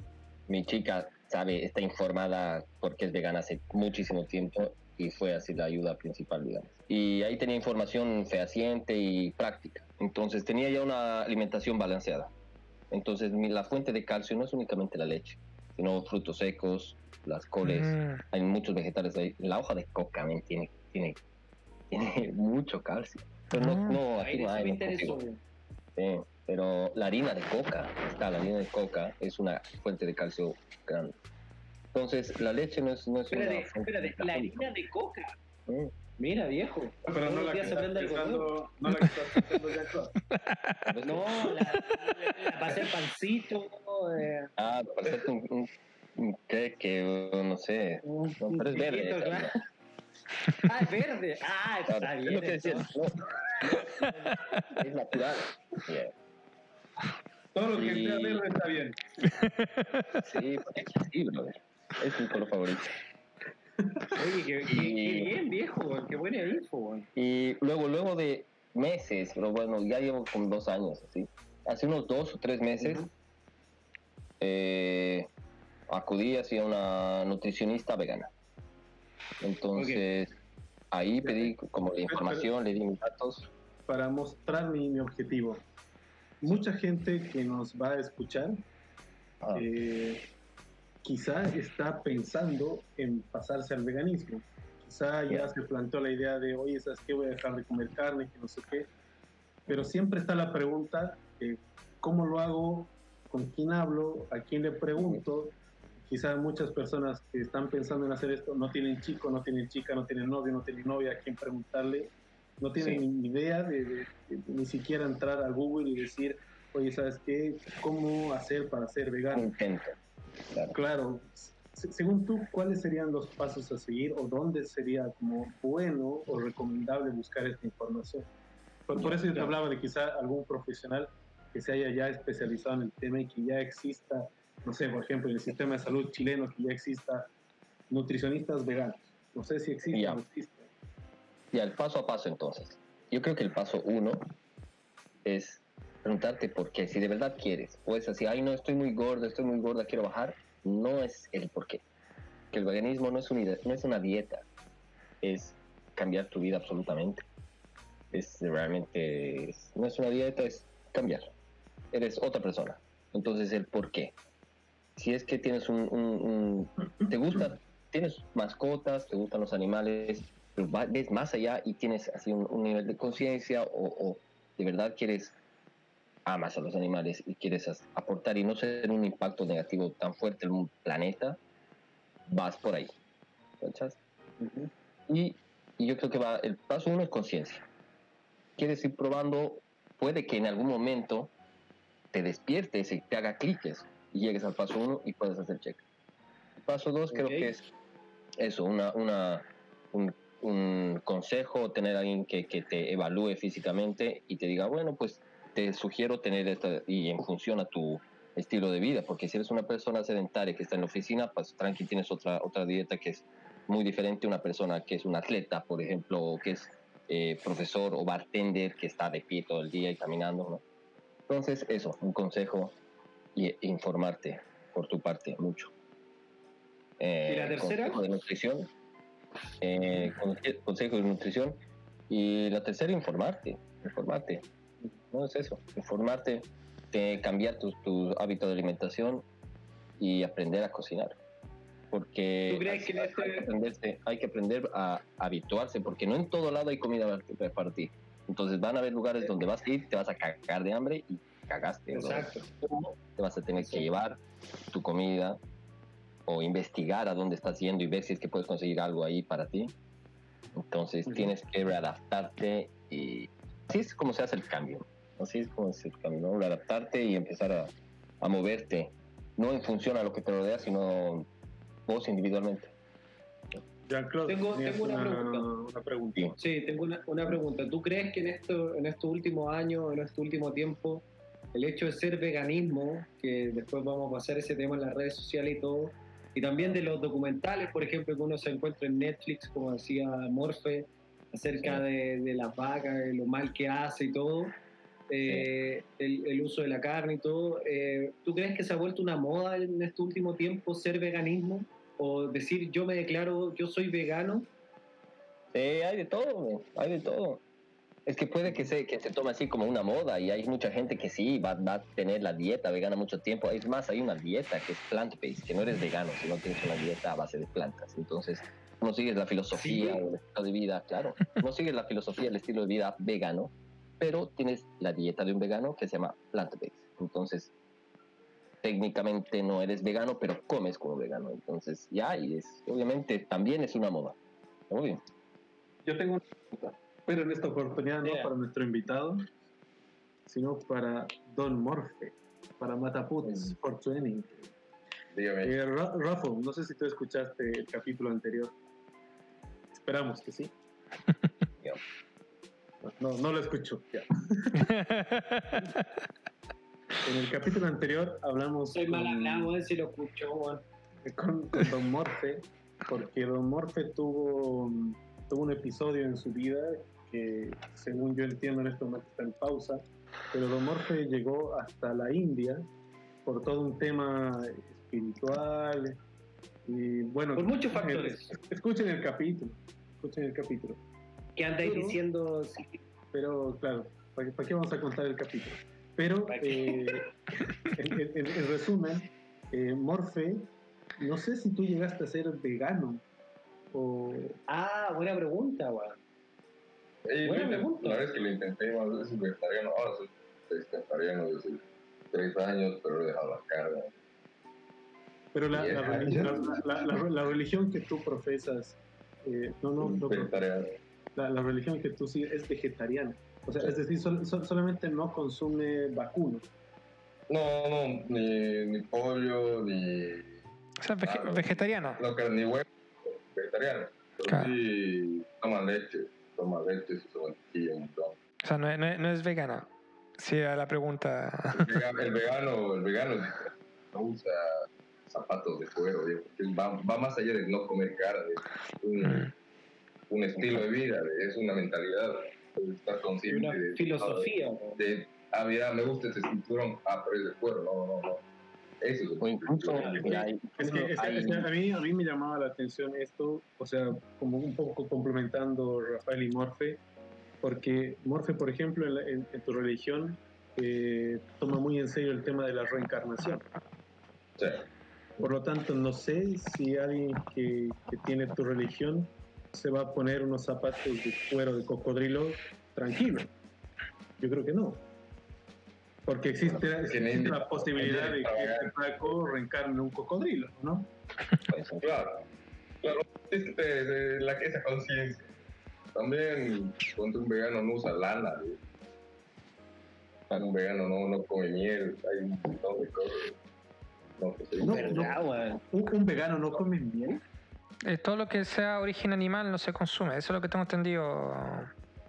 mi chica sabe, está informada porque es vegana hace muchísimo tiempo y fue así la ayuda principal, digamos. Y ahí tenía información fehaciente y práctica. Entonces tenía ya una alimentación balanceada. Entonces la fuente de calcio no es únicamente la leche, sino frutos secos, las coles, Mm. hay muchos vegetales ahí. La hoja de coca también tiene, tiene, tiene mucho calcio. Pero no, Ah. no, Ahí aquí no hay. no. Sí, pero la harina de coca, está, la harina de coca es una fuente de calcio grande. Entonces, la leche no es, no es Espérate, una fuente espérate, de la calcio. harina de coca. Mm. Mira, viejo. Pero no la que estás pensando, no la que estás pensando. No, la, la- para hacer pancito, eh, Ah, para hacerte un, un, un queque, o no sé. No, pero es verde, claro. Ah, es verde. Ah, Claro, está es bien. lo que decía, entonces. no, es natural. Yeah. Todo lo que sea verde está bien. Sí, porque sí, brother. Es mi color favorito. Oye, qué, qué- qué bien, viejo, qué buena info. Y luego, luego de meses, pero bueno, ya llevo como dos años, así. Hace unos dos o tres meses, Ujú. eh, acudí hacia una nutricionista vegana. Entonces, ahí pedí como la información, le di mis datos. Para mostrar mi, mi objetivo. Mucha gente que nos va a escuchar Ah, eh, quizá está pensando en pasarse al veganismo. Quizá ya se planteó la idea de, oye, ¿sabes qué? Voy a dejar de comer carne, que no sé qué. Pero siempre está la pregunta, eh, ¿cómo lo hago? ¿Con quién hablo? ¿A quién le pregunto? Quizá muchas personas que están pensando en hacer esto no tienen chico, no tienen chica, no tienen novio, no tienen novia, a quién preguntarle. No tienen Sí. ni idea de, de- de ni siquiera entrar a Google y decir, oye, ¿sabes qué? ¿Cómo hacer para ser vegano? Claro. Claro, se- según tú, ¿cuáles serían los pasos a seguir o dónde sería como bueno o recomendable buscar esta información? Por, por eso yo te hablaba de quizá algún profesional que se haya ya especializado en el tema y que ya exista, no sé, por ejemplo, en el sistema de salud chileno, que ya exista nutricionistas veganos. No sé si existe Ya. o no existe. Ya, el paso a paso entonces. Yo creo que el paso uno es preguntarte por qué. Si de verdad quieres, o es así, ay, no, estoy muy gorda, estoy muy gorda, quiero bajar, no es el por qué. Que el veganismo no es, una, no es una dieta, es cambiar tu vida absolutamente. Es realmente, no es una dieta, es cambiar. Eres otra persona. Entonces, el por qué. Si es que tienes un, un- un- te gusta, tienes mascotas, te gustan los animales, pero ves más allá y tienes así un, nivel de conciencia o de verdad quieres amas a los animales y quieres aportar y no ser un impacto negativo tan fuerte en un planeta, vas por ahí. ¿cachas? Y, y yo creo que va, el paso uno es conciencia. Quieres ir probando, puede que en algún momento te despiertes y te haga clic eso, y llegues al paso uno y puedes hacer check. El paso dos creo Ok. que es eso, una, una, un, un consejo, tener a alguien que, que te evalúe físicamente y te diga, bueno, pues te sugiero tener esta, y en función a tu estilo de vida, porque si eres una persona sedentaria que está en la oficina, pues tranqui tienes otra, otra dieta que es muy diferente a una persona que es un atleta, por ejemplo, o que es eh, profesor o bartender que está de pie todo el día y caminando, ¿no? Entonces, eso, un consejo y informarte por tu parte mucho. Eh, ¿Y la tercera? Consejo de nutrición. eh, conse- consejo de nutrición. Y la tercera, informarte. Informarte. No es eso. Informarte, de cambiar tu, tu hábito de alimentación y aprender a cocinar. Porque ¿Tú crees que en hay, este- hay que aprenderse- hay que aprender a habituarse, porque no en todo lado hay comida para- ti. Entonces van a haber lugares donde vas a ir, te vas a cagar de hambre y cagaste. Exacto. Te vas a tener que llevar tu comida o investigar a dónde estás yendo y ver si es que puedes conseguir algo ahí para ti. Entonces tienes que readaptarte y así es como se hace el cambio. Así es como se hace el cambio, ¿no? Readaptarte y empezar a, a moverte, no en función a lo que te rodea, sino vos individualmente. Jean-Claude, Tengo- tengo una pregunta. una pregunta. Sí. Sí, tengo una, una pregunta. ¿Tú crees que en, esto, en estos últimos años, en este último tiempo, el hecho de ser veganismo, que después vamos a pasar ese tema en las redes sociales y todo, y también de los documentales, por ejemplo, que uno se encuentra en Netflix, como decía Morfe, acerca de, de las vacas, de lo mal que hace y todo, eh, el, el uso de la carne y todo, eh, ¿tú crees que se ha vuelto una moda en este último tiempo ser veganismo? O decir yo me declaro, yo soy vegano, Eh, hay de todo, hay de todo. Es que puede que se, que se tome así como una moda y hay mucha gente que sí va, va a tener la dieta vegana mucho tiempo. Es más, hay una dieta que es plant-based, que no eres vegano si no tienes una dieta a base de plantas. Entonces, no sigues la filosofía Sí. o el estilo de vida, claro. No sigues la filosofía, el estilo de vida vegano, pero tienes la dieta de un vegano que se llama plant-based. Entonces, técnicamente no eres vegano, pero comes como vegano. Entonces, ya, y es, obviamente también es una moda. Obvio. Yo tengo una pregunta, pero en esta oportunidad no Yeah. para nuestro invitado, sino para Don Morfe, para Mataputs, Mm. 420. Dígame. Eh, Ra- Rafa, no sé si tú escuchaste el capítulo anterior. Esperamos que sí. No, no lo escucho. ya. En el capítulo anterior hablamos soy mal con- hablado, eh, si lo escucho, con Don Morfe, porque Don Morfe tuvo, tuvo un episodio en su vida que, según yo entiendo, en este momento está en pausa, pero Don Morfe llegó hasta la India por todo un tema espiritual y bueno, Por muchos eh, factores. Escuchen el capítulo, escuchen el capítulo. que andáis Pero- diciendo sí, Pero claro, ¿para qué, para qué vamos a contar el capítulo? Pero ¿Para qué? eh, en, en- en resumen, eh, Morfe, no sé si tú llegaste a ser vegano o... Ah, buena pregunta, weón. Eh, Buena pregunta. La vez que lo intenté, más veces vegetariano, ahora soy vegetariano desde tres años, pero he dejado la carne. Pero la, la, Yeah. la- la- la- la religión que tú profesas, eh, no, no, no, la, la religión que tú sigues es vegetariana. O sea, es decir, sol- sol- solamente no consume vacuno. No, no, ni, ni pollo, ni. O sea, vege- Ah, no. vegetariano. No, que ni huevo, vegetariano. Pero Claro. sí toma leche, toma leche, se toma mantequilla un montón. O sea, no, es- no no es vegano. Sí, a la pregunta. El vegano, el vegano, el vegano no usa zapatos de cuero, va, va más allá de no comer carne, es un, Mm. un estilo de vida, es una mentalidad, estar consciente una de, filosofía. de, ah, mira, me gusta este cinturón, ah, pero es de cuero, no, no, no. Eso es O incluso, Es que- mira, Es que, es hay- es a, mí, a mí me llamaba la atención esto, o sea, como un poco complementando Rafael y Morfe, porque Morfe, por ejemplo, en, la- en- en tu religión, eh, toma muy en serio el tema de la reencarnación. Sí. Por lo tanto, no sé si alguien que, que tiene tu religión se va a poner unos zapatos de cuero de cocodrilo tranquilo. Yo creo que no. Porque existe, existe Tiene- la posibilidad de que este flaco reencarne en un cocodrilo, ¿no? pues, Claro, claro, es que te- de la, esa conciencia. También cuando un vegano no usa lana, ¿sí? un vegano no, no come miel, hay un montón de cosas. No, No. ¿Un, un vegano no come miel? Eh, todo lo que sea origen animal no se consume. Eso es lo que tengo entendido.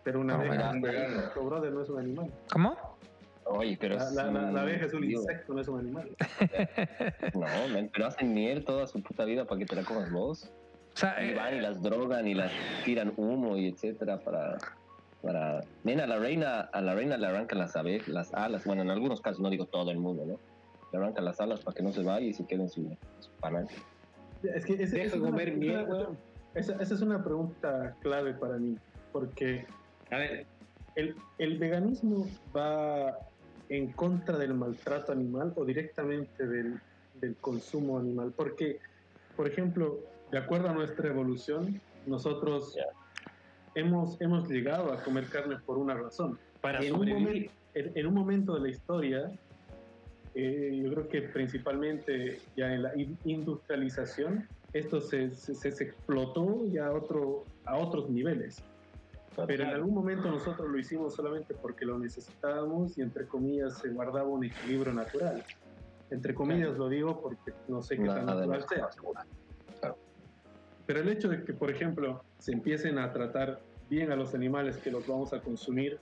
Pero una abeja, un vegano. brother no es un animal. ¿Cómo? Oye, pero La, la, la- la abeja es un digo, insecto, no es un animal. No, men, pero hacen miel toda su puta vida para que te la comas vos. O sea, Y eh, van y las drogan y las tiran humo y etcétera para para Ven, a la reina a la reina le arrancan las abejas, las alas, bueno, en algunos casos no digo todo el mundo, ¿no? Le arrancan las alas para que no se vaya y se quede en su, en su panal. Es que ese- Deja esa es comer esa-. Esa, es una pregunta clave para mí, porque A ver, ¿el, el veganismo va en contra del maltrato animal o directamente del, del consumo animal? Porque, por ejemplo, de acuerdo a nuestra evolución, nosotros Ya. hemos, hemos llegado a comer carne por una razón. para en, un momento, en, en un momento de la historia, eh, yo creo que principalmente ya en la in- industrialización, esto se, se, se explotó ya a, otro, a otros niveles. Pero en algún momento nosotros lo hicimos solamente porque lo necesitábamos y entre comillas se guardaba un equilibrio natural. Entre comillas lo digo porque no sé qué tan Nada natural sea. Pero el hecho de que, por ejemplo, se empiecen a tratar bien a los animales que los vamos a consumir,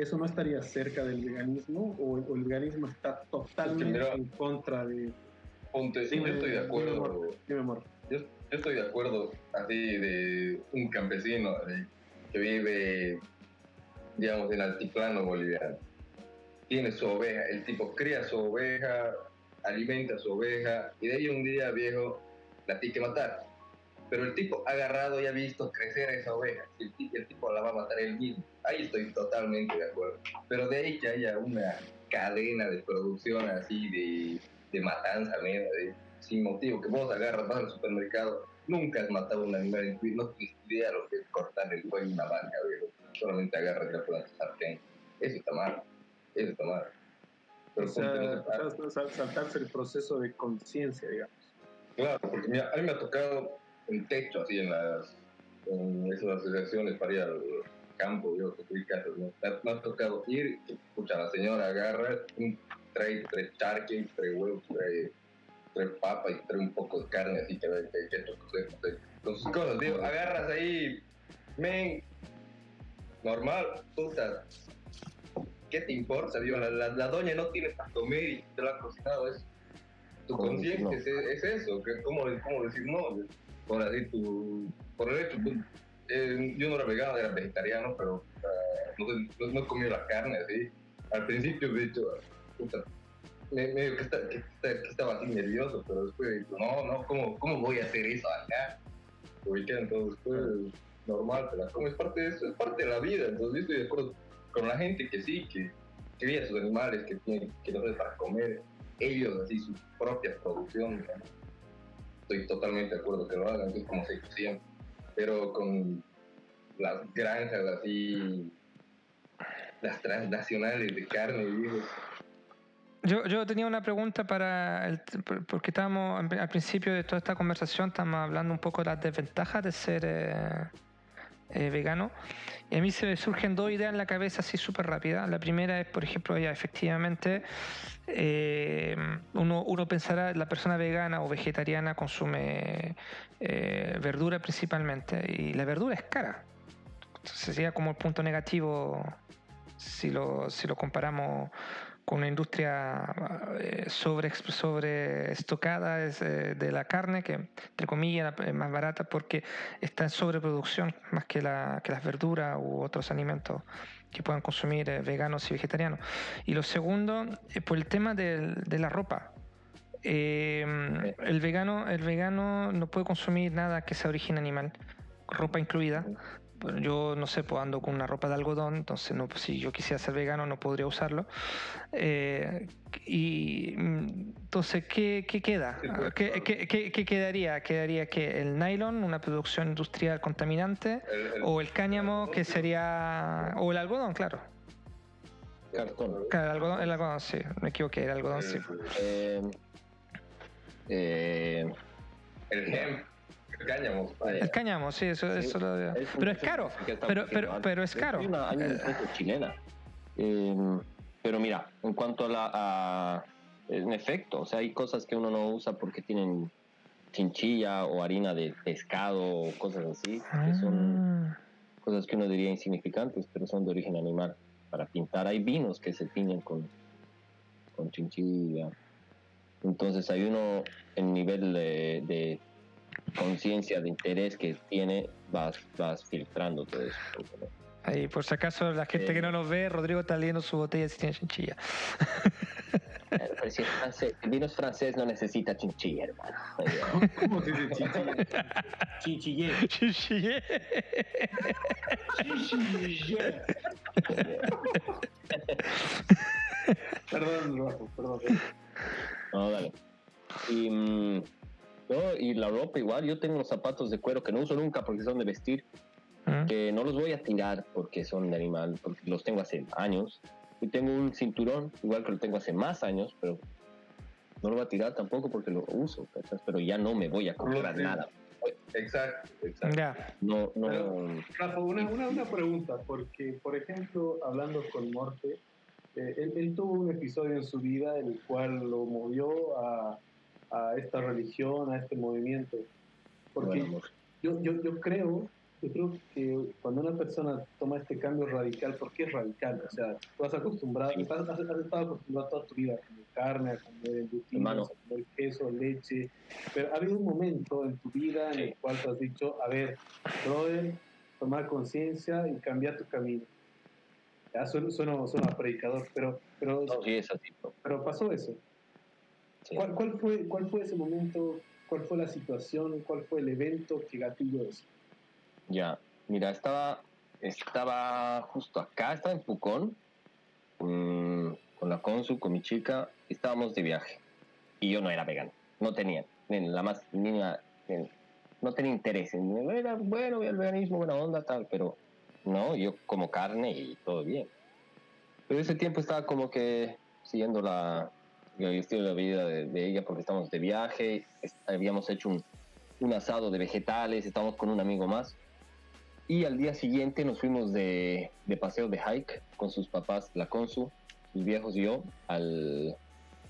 ¿eso no estaría cerca del veganismo? ¿O, o el veganismo está totalmente mira- en contra de... Ponte, sí, estoy de acuerdo. amor. Dime, amor. Yo, yo estoy de acuerdo así de un campesino de- que vive, digamos, en altiplano boliviano. Tiene su oveja, el tipo cría su oveja, alimenta a su oveja y de ahí un día viejo la tiene que matar. Pero el tipo ha agarrado y ha visto crecer a esa oveja. El, el tipo la va a matar él mismo. Ahí estoy totalmente de acuerdo. Pero de ahí que haya una cadena de producción así de, de matanza, de- sin motivo, que vos agarras, vas al supermercado, nunca has matado a un animal no tienes idea lo que es cortar el cuello de una vaca, solamente agarras la en sartén. Eso está mal, eso está mal. Pero O sea, saltarse el proceso de conciencia, digamos. Claro, porque mira, a mí me ha tocado en techo, así en las en esas asociaciones para ir al campo, yo que fui casas, ¿no? me, ha, tocado ir, escucha, la señora agarra, trae tres charques, trae huevos, trae, trae papa y trae un poco de carne, así que ve que, que con sus cosas, digo, agarras ahí, men, normal, puta, ¿qué te importa? Digo, la, la, la doña no tiene para comer y te lo ha cocinado eso. Tu ¿Cómo conciencia no? es, es eso, que ¿cómo, cómo decir no? Por así tu, por el hecho, eh, yo no era vegano, era vegetariano, pero ah, no, no, no he la carne así. Al principio, de hecho, puta, me, medio que, está- que, estaba así nervioso, pero después digo, no, no, ¿cómo, cómo voy a hacer eso acá? Ubicé, entonces, pues, normal, te la comes, es parte de eso, es parte de la vida, entonces yo estoy de acuerdo con la gente que sí, que cría sus animales, que tienen, que no para comer, ellos así su propia producción. Estoy totalmente de acuerdo que lo hagan, es como se siempre, pero con las granjas así, las transnacionales de carne, digo, Yo, yo tenía una pregunta para el, porque estábamos al principio de toda esta conversación estamos hablando un poco de las desventajas de ser eh, eh, vegano y a mí se me surgen dos ideas en la cabeza así súper rápida. La primera es, por ejemplo, ya efectivamente eh, uno, uno pensará la persona vegana o vegetariana consume eh, verdura principalmente y la verdura es cara. Entonces sería como el punto negativo si lo, si lo comparamos con una industria eh, sobre, sobre estocada es, eh, de la carne, que entre comillas es más barata porque está en sobreproducción más que, la, las verduras u otros alimentos que puedan consumir eh, veganos y vegetarianos. Y lo segundo, eh, por el tema de la ropa. Eh, el, vegano, el vegano no puede consumir nada que sea origen animal, ropa incluida. Bueno, yo no sé, pues ando con una ropa de algodón, entonces no, si yo quisiera ser vegano no podría usarlo. Eh, y mm, entonces, ¿qué, qué queda? Pues, ¿Qué, qué- qué- quedaría? ¿Quedaría que el nylon, una producción industrial contaminante? el, el- ¿O el cáñamo, que sería... o el algodón, claro. Cartón. Claro, el algodón, el algodón sí, me equivoqué, el algodón sí. Eh, eh, el hemp, el cáñamo, El cáñamo, sí, eso, Sí, eso lo es Pero es caro, pero, pero, pero es caro. Hay una, hay una Eh, empresa chilena. Eh, pero mira, en cuanto a la. a- en efecto, o sea, hay cosas que uno no usa porque tienen chinchilla o harina de pescado o cosas así, que son ah, cosas que uno diría insignificantes, pero son de origen animal. Para pintar, hay vinos que se tiñen con, con chinchilla. Entonces, hay uno, en nivel de, de conciencia, de interés que tiene, vas, vas filtrando todo eso. ¿no? Ahí, por si acaso, la gente Eh. que no nos ve, Rodrigo está leyendo su botella si tiene chinchilla. Eh, pero si es francés, el vino es francés, no necesita chinchilla, hermano. ¿Cómo se dice chichilla? Chinchillé. Chinchilla. Chinchillé. Perdón, perdón. No, dale. Y, mm, no, y la ropa igual, yo tengo unos zapatos de cuero que no uso nunca porque son de vestir, Mm. que no los voy a tirar porque son de animal, porque los tengo hace años. Y tengo un cinturón, igual que lo tengo hace más años, pero no lo voy a tirar tampoco porque lo uso, ¿cachas? Pero ya no me voy a comprar Sí. nada. Exacto, exacto. Ya. No, no. Pero- Rafa, una, una, una pregunta, porque, por ejemplo, hablando con Morte, eh, él, él tuvo un episodio en su vida el cual lo movió a, a esta religión, a este movimiento. Porque Bueno, yo, yo, yo creo, yo creo que cuando una persona toma este cambio radical, porque es radical, o sea, tú has acostumbrado, Sí. estás- has, estado acostumbrado toda tu vida a comer carne, a comer embutidos, a comer queso, leche, pero ha habido un momento en tu vida en el cual te has dicho, a ver, brother, tomar conciencia y cambiar tu camino. Ya suena, suena, suena predicador, pero, pero, No, sí, es así. pero pasó eso. Sí. ¿Cuál, cuál, fue, ¿Cuál fue ese momento? ¿Cuál fue la situación? ¿Cuál fue el evento que gatilló eso? Ya, mira, estaba, estaba justo acá, estaba en Pucón, mm, con la Consu, con mi chica, estábamos de viaje. Y yo no era vegano, no tenía, ni la más mínima, ni- no tenía interés. en- Era bueno, el veganismo, buena onda, tal, pero no, yo como carne y todo bien. Pero ese tiempo estaba como que siguiendo la, el estilo de vida de, de ella porque estábamos de viaje, es- habíamos hecho un, un asado de vegetales, estábamos con un amigo más. Y al día siguiente nos fuimos de, de paseo de hike con sus papás, la Consu, sus viejos y yo, al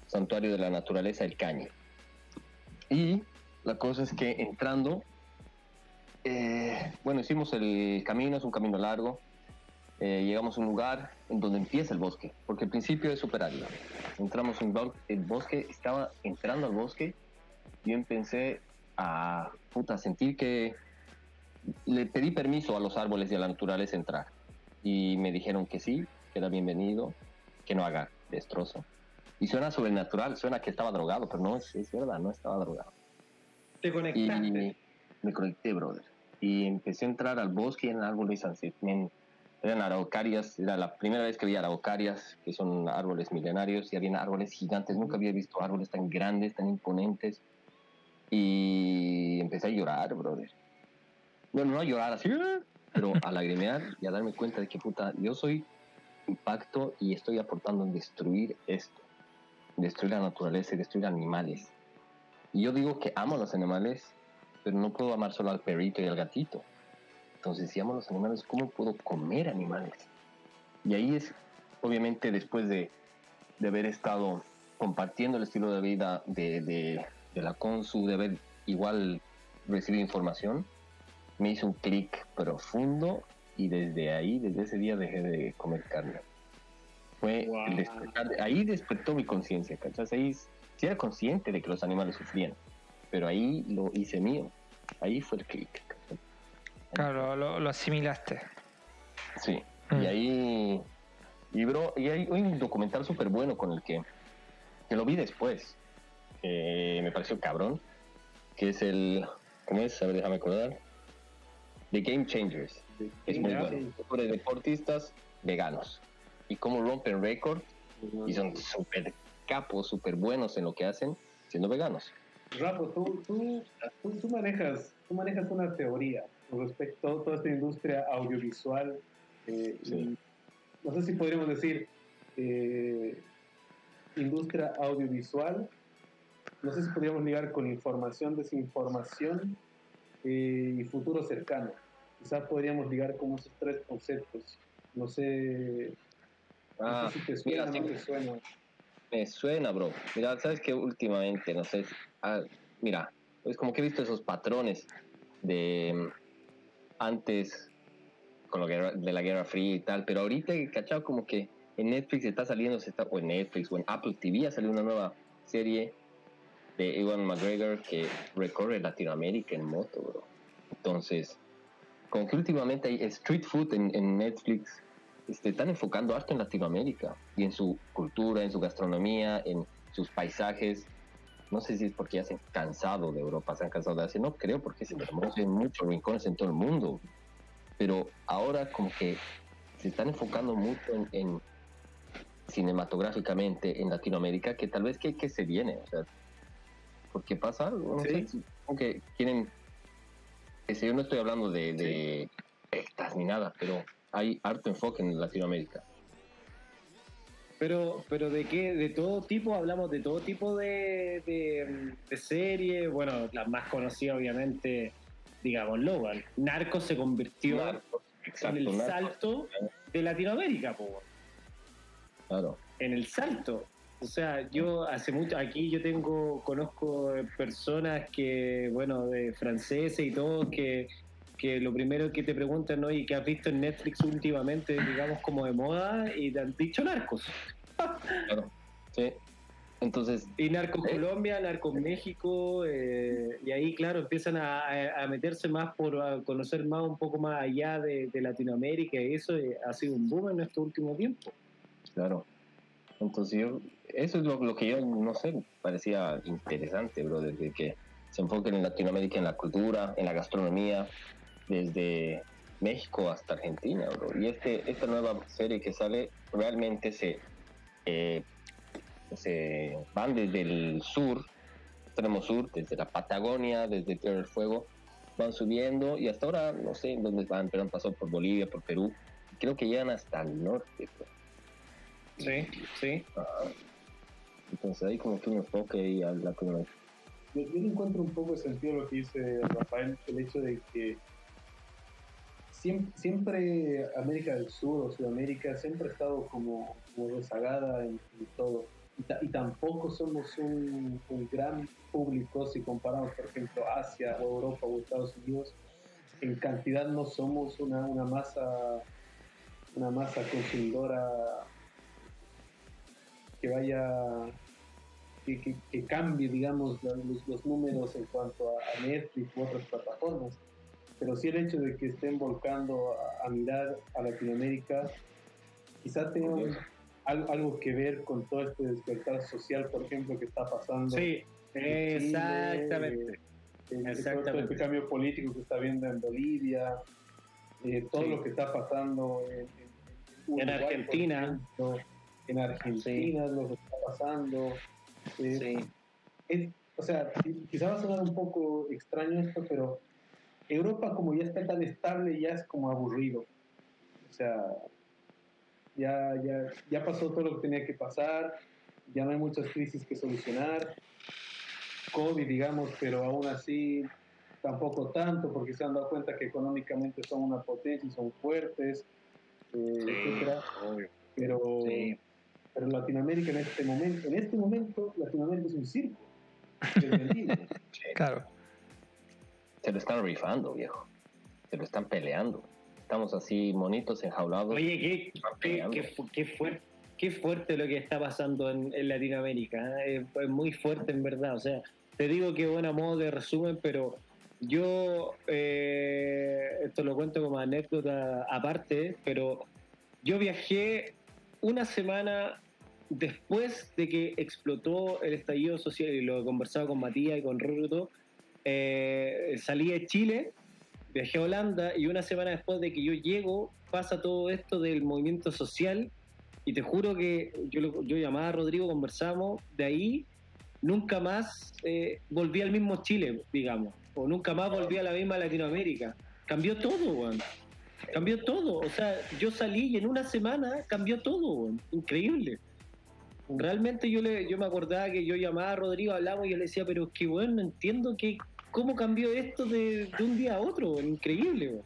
santuario de la naturaleza, el Caño. Y la cosa es que entrando, eh, bueno, hicimos el camino, es un camino largo. eh, llegamos a un lugar en donde empieza el bosque, porque al principio es súper árido. Entramos en el, bosque, estaba entrando al bosque y yo empecé a puta, sentir que le pedí permiso a los árboles y a la naturaleza entrar. Y me dijeron que sí, que era bienvenido, que no haga destrozo. Y suena sobrenatural, suena que estaba drogado, pero no es, es verdad, no estaba drogado. Te Y conectaste. me conecté, brother. Y empecé a entrar al bosque y en árboles así. Eran araucarias, era la primera vez que veía araucarias, que son árboles milenarios, y había árboles gigantes. Nunca había visto árboles tan grandes, tan imponentes. Y empecé a llorar, brother. Bueno, no a llorar así, pero a lagrimear y a darme cuenta de que, puta, yo soy impacto y estoy aportando en destruir esto. Destruir la naturaleza y destruir animales. Y yo digo que amo a los animales, pero no puedo amar solo al perrito y al gatito. Entonces, si amo a los animales, ¿cómo puedo comer animales? Y ahí es, obviamente, después de, de haber estado compartiendo el estilo de vida de, de, de la Consu, de haber igual recibido información, me hizo un clic profundo y desde ahí, desde ese día, dejé de comer carne. Fue Wow. el despertar de- ahí despertó mi conciencia, ¿cachas? Ahí sí era consciente de que los animales sufrían, pero ahí lo hice mío. Ahí fue el clic. Claro, lo, lo asimilaste. Sí. Mm. Y ahí. Y, bro, y hay un documental súper bueno con el que. que lo vi después. que me pareció cabrón. Que es el. ¿Cómo es? A ver, déjame acordar. The Game Changers. Es muy bueno. Sobre deportistas veganos. Y cómo rompen récord. Y son súper capos, súper buenos en lo que hacen siendo veganos. Rafa, tú, tú, tú, tú manejas, tú manejas una teoría respecto a toda esta industria audiovisual. eh, Sí. no sé si podríamos decir eh, industria audiovisual. No sé si podríamos ligar con información, desinformación eh, y futuro cercano. Quizás podríamos ligar con esos tres conceptos. No sé, no Ah, sé si te suena o mira, no sí. te suena. Me suena, bro. Mira, sabes que últimamente, no sé, ah, mira, es como que he visto esos patrones de antes con lo de la Guerra Fría y tal, pero ahorita cachado como que en Netflix está saliendo, o en Netflix o en Apple TV ha salido una nueva serie de Ewan McGregor que recorre Latinoamérica en moto, bro. Entonces, como que últimamente hay street food en, en Netflix, este, están enfocando harto en Latinoamérica y en su cultura, en su gastronomía, en sus paisajes. No sé si es porque ya se han cansado de Europa, se han cansado de Asia, no creo porque hermoso, hay muchos rincones en todo el mundo. Pero ahora como que se están enfocando mucho en, en cinematográficamente en Latinoamérica, que tal vez que, que se viene, o sea, porque pasa algo, no Sí. sé, que quieren, yo no estoy hablando de, de ni nada, pero hay harto enfoque en Latinoamérica. Pero, pero de qué, de todo tipo, hablamos de todo tipo de, de, de series. Bueno, la más conocida, obviamente, digamos, Logan. Narcos se convirtió Narcos, exacto, en el Narcos, salto de Latinoamérica, po, Claro. en el salto. O sea, yo hace mucho, aquí yo tengo, conozco personas que, bueno, de franceses y todo, que, que lo primero que te preguntan, ¿no? Y que has visto en Netflix últimamente, digamos, como de moda, y te han dicho narcos. Claro. Sí. Entonces, Y Narcos ¿Eh? Colombia, Narcos México, eh, y ahí, claro, empiezan a, meterse más por a conocer más, un poco más allá de, de Latinoamérica, y eso eh, ha sido un boom en este último tiempo. claro. Entonces yo, eso es lo, lo que yo, no sé, parecía interesante, bro, desde que se enfoquen en Latinoamérica, en la cultura, en la gastronomía, desde México hasta Argentina, bro. Y este, esta nueva serie que sale realmente se, eh, se van desde el sur, extremo sur, desde la Patagonia, desde Tierra del Fuego, van subiendo y hasta ahora no sé en dónde van, pero han pasado por Bolivia, por Perú, creo que llegan hasta el norte, bro. Sí, sí. Ajá. Entonces hay como que un enfoque ahí a Latinoamérica. Yo, yo le encuentro un poco de sentido lo que dice Rafael, el hecho de que siempre, siempre América del Sur o Sudamérica siempre ha estado como, como rezagada en, todo. Y, ta- y tampoco somos un, un gran público si comparamos, por ejemplo, Asia o Europa o Estados Unidos. En cantidad no somos una, una masa una masa consumidora que vaya que, que- cambie, digamos, los, los números en cuanto a Netflix u otras plataformas. Pero sí el hecho de que estén volcando a, a mirar a Latinoamérica, quizá tenga un- al- algo que ver con todo este despertar social, por ejemplo, que está pasando. Sí, en Chile, exactamente. eh, todo Exactamente. este cambio político que está viendo en Bolivia, eh, todo Sí. lo que está pasando en, en- en Argentina. ejemplo, en Argentina, lo que está pasando. Eh, Sí. es- o sea, qui- quizá va a sonar un poco extraño esto, pero Europa como ya está tan estable, ya es como aburrido. O sea, ya, ya, ya pasó todo lo que tenía que pasar, ya no hay muchas crisis que solucionar. COVID, digamos, pero aún así tampoco tanto, porque se han dado cuenta que económicamente son una potencia y son fuertes, eh, etcétera. Pero, Sí. pero Latinoamérica en este momento, en este momento, Latinoamérica es un circo. Claro. Se lo están rifando, viejo. Se lo están peleando. Estamos así monitos enjaulados. Oye, qué, qué, qué qué fuerte, qué fuerte lo que está pasando en, en Latinoamérica. ¿eh? Es, es muy fuerte, en verdad. O sea, te digo que, bueno, a modo de resumen, pero yo, eh, esto lo cuento como anécdota aparte, pero yo viajé una semana después de que explotó el estallido social, y lo he conversado con Matías y con Ruto, eh, salí de Chile viajé a Holanda y una semana después de que yo llego pasa todo esto del movimiento social y te juro que yo, llamaba a Rodrigo, conversamos, de ahí nunca más eh, volví al mismo Chile, digamos, o nunca más volví a la misma Latinoamérica. Cambió todo, weón. Cambió todo. O sea, yo salí y en una semana cambió todo, weón. Increíble. Realmente yo le, yo me acordaba que yo llamaba a Rodrigo, hablamos y yo le decía, pero es que no entiendo que, cómo cambió esto de, de un día a otro, increíble.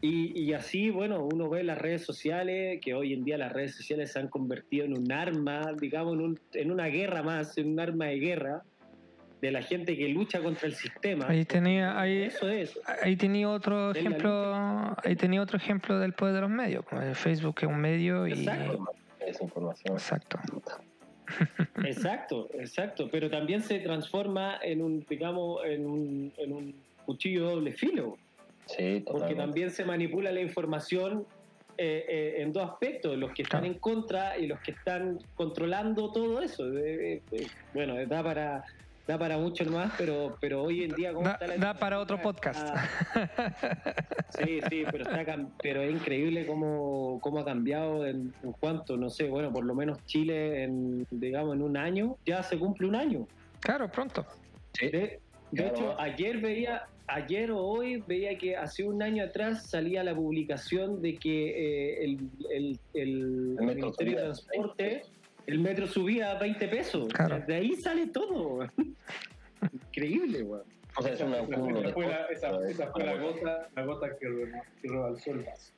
Y, y así, bueno, uno ve las redes sociales, que hoy en día las redes sociales se han convertido en un arma, digamos, en, un- en una guerra más, en un arma de guerra de la gente que lucha contra el sistema. Ahí tenía, ahí, Eso es. ahí tenía otro ejemplo, ahí tenía otro ejemplo del poder de los medios. como el Facebook es un medio y Exacto. Esa información. exacto. Exacto, exacto. Pero también se transforma en un, digamos, en un, en un cuchillo doble filo. Sí, Porque totalmente. también se manipula la información eh, eh, en dos aspectos, los que están en contra y los que están controlando todo eso. Eh, eh, eh, bueno, da para da para mucho más, pero pero hoy en día ¿cómo Da, está la da para otro Latinoamérica? podcast. Está- sí, sí, pero está pero es increíble cómo, cómo ha cambiado en, en cuanto, no sé, bueno, por lo menos Chile en digamos en un año ya se cumple un año Claro, pronto. Sí. de, De Claro. hecho, ayer veía, ayer o hoy veía que hace un año atrás salía la publicación de que eh, el, el- el Ministerio de Transporte, el metro subía a 20 pesos. Claro. De ahí sale todo. Increíble, weón. O sea, es un Esa- fue la- esa- esa es fue la una- gota, la gota que, que rebalsó el vaso.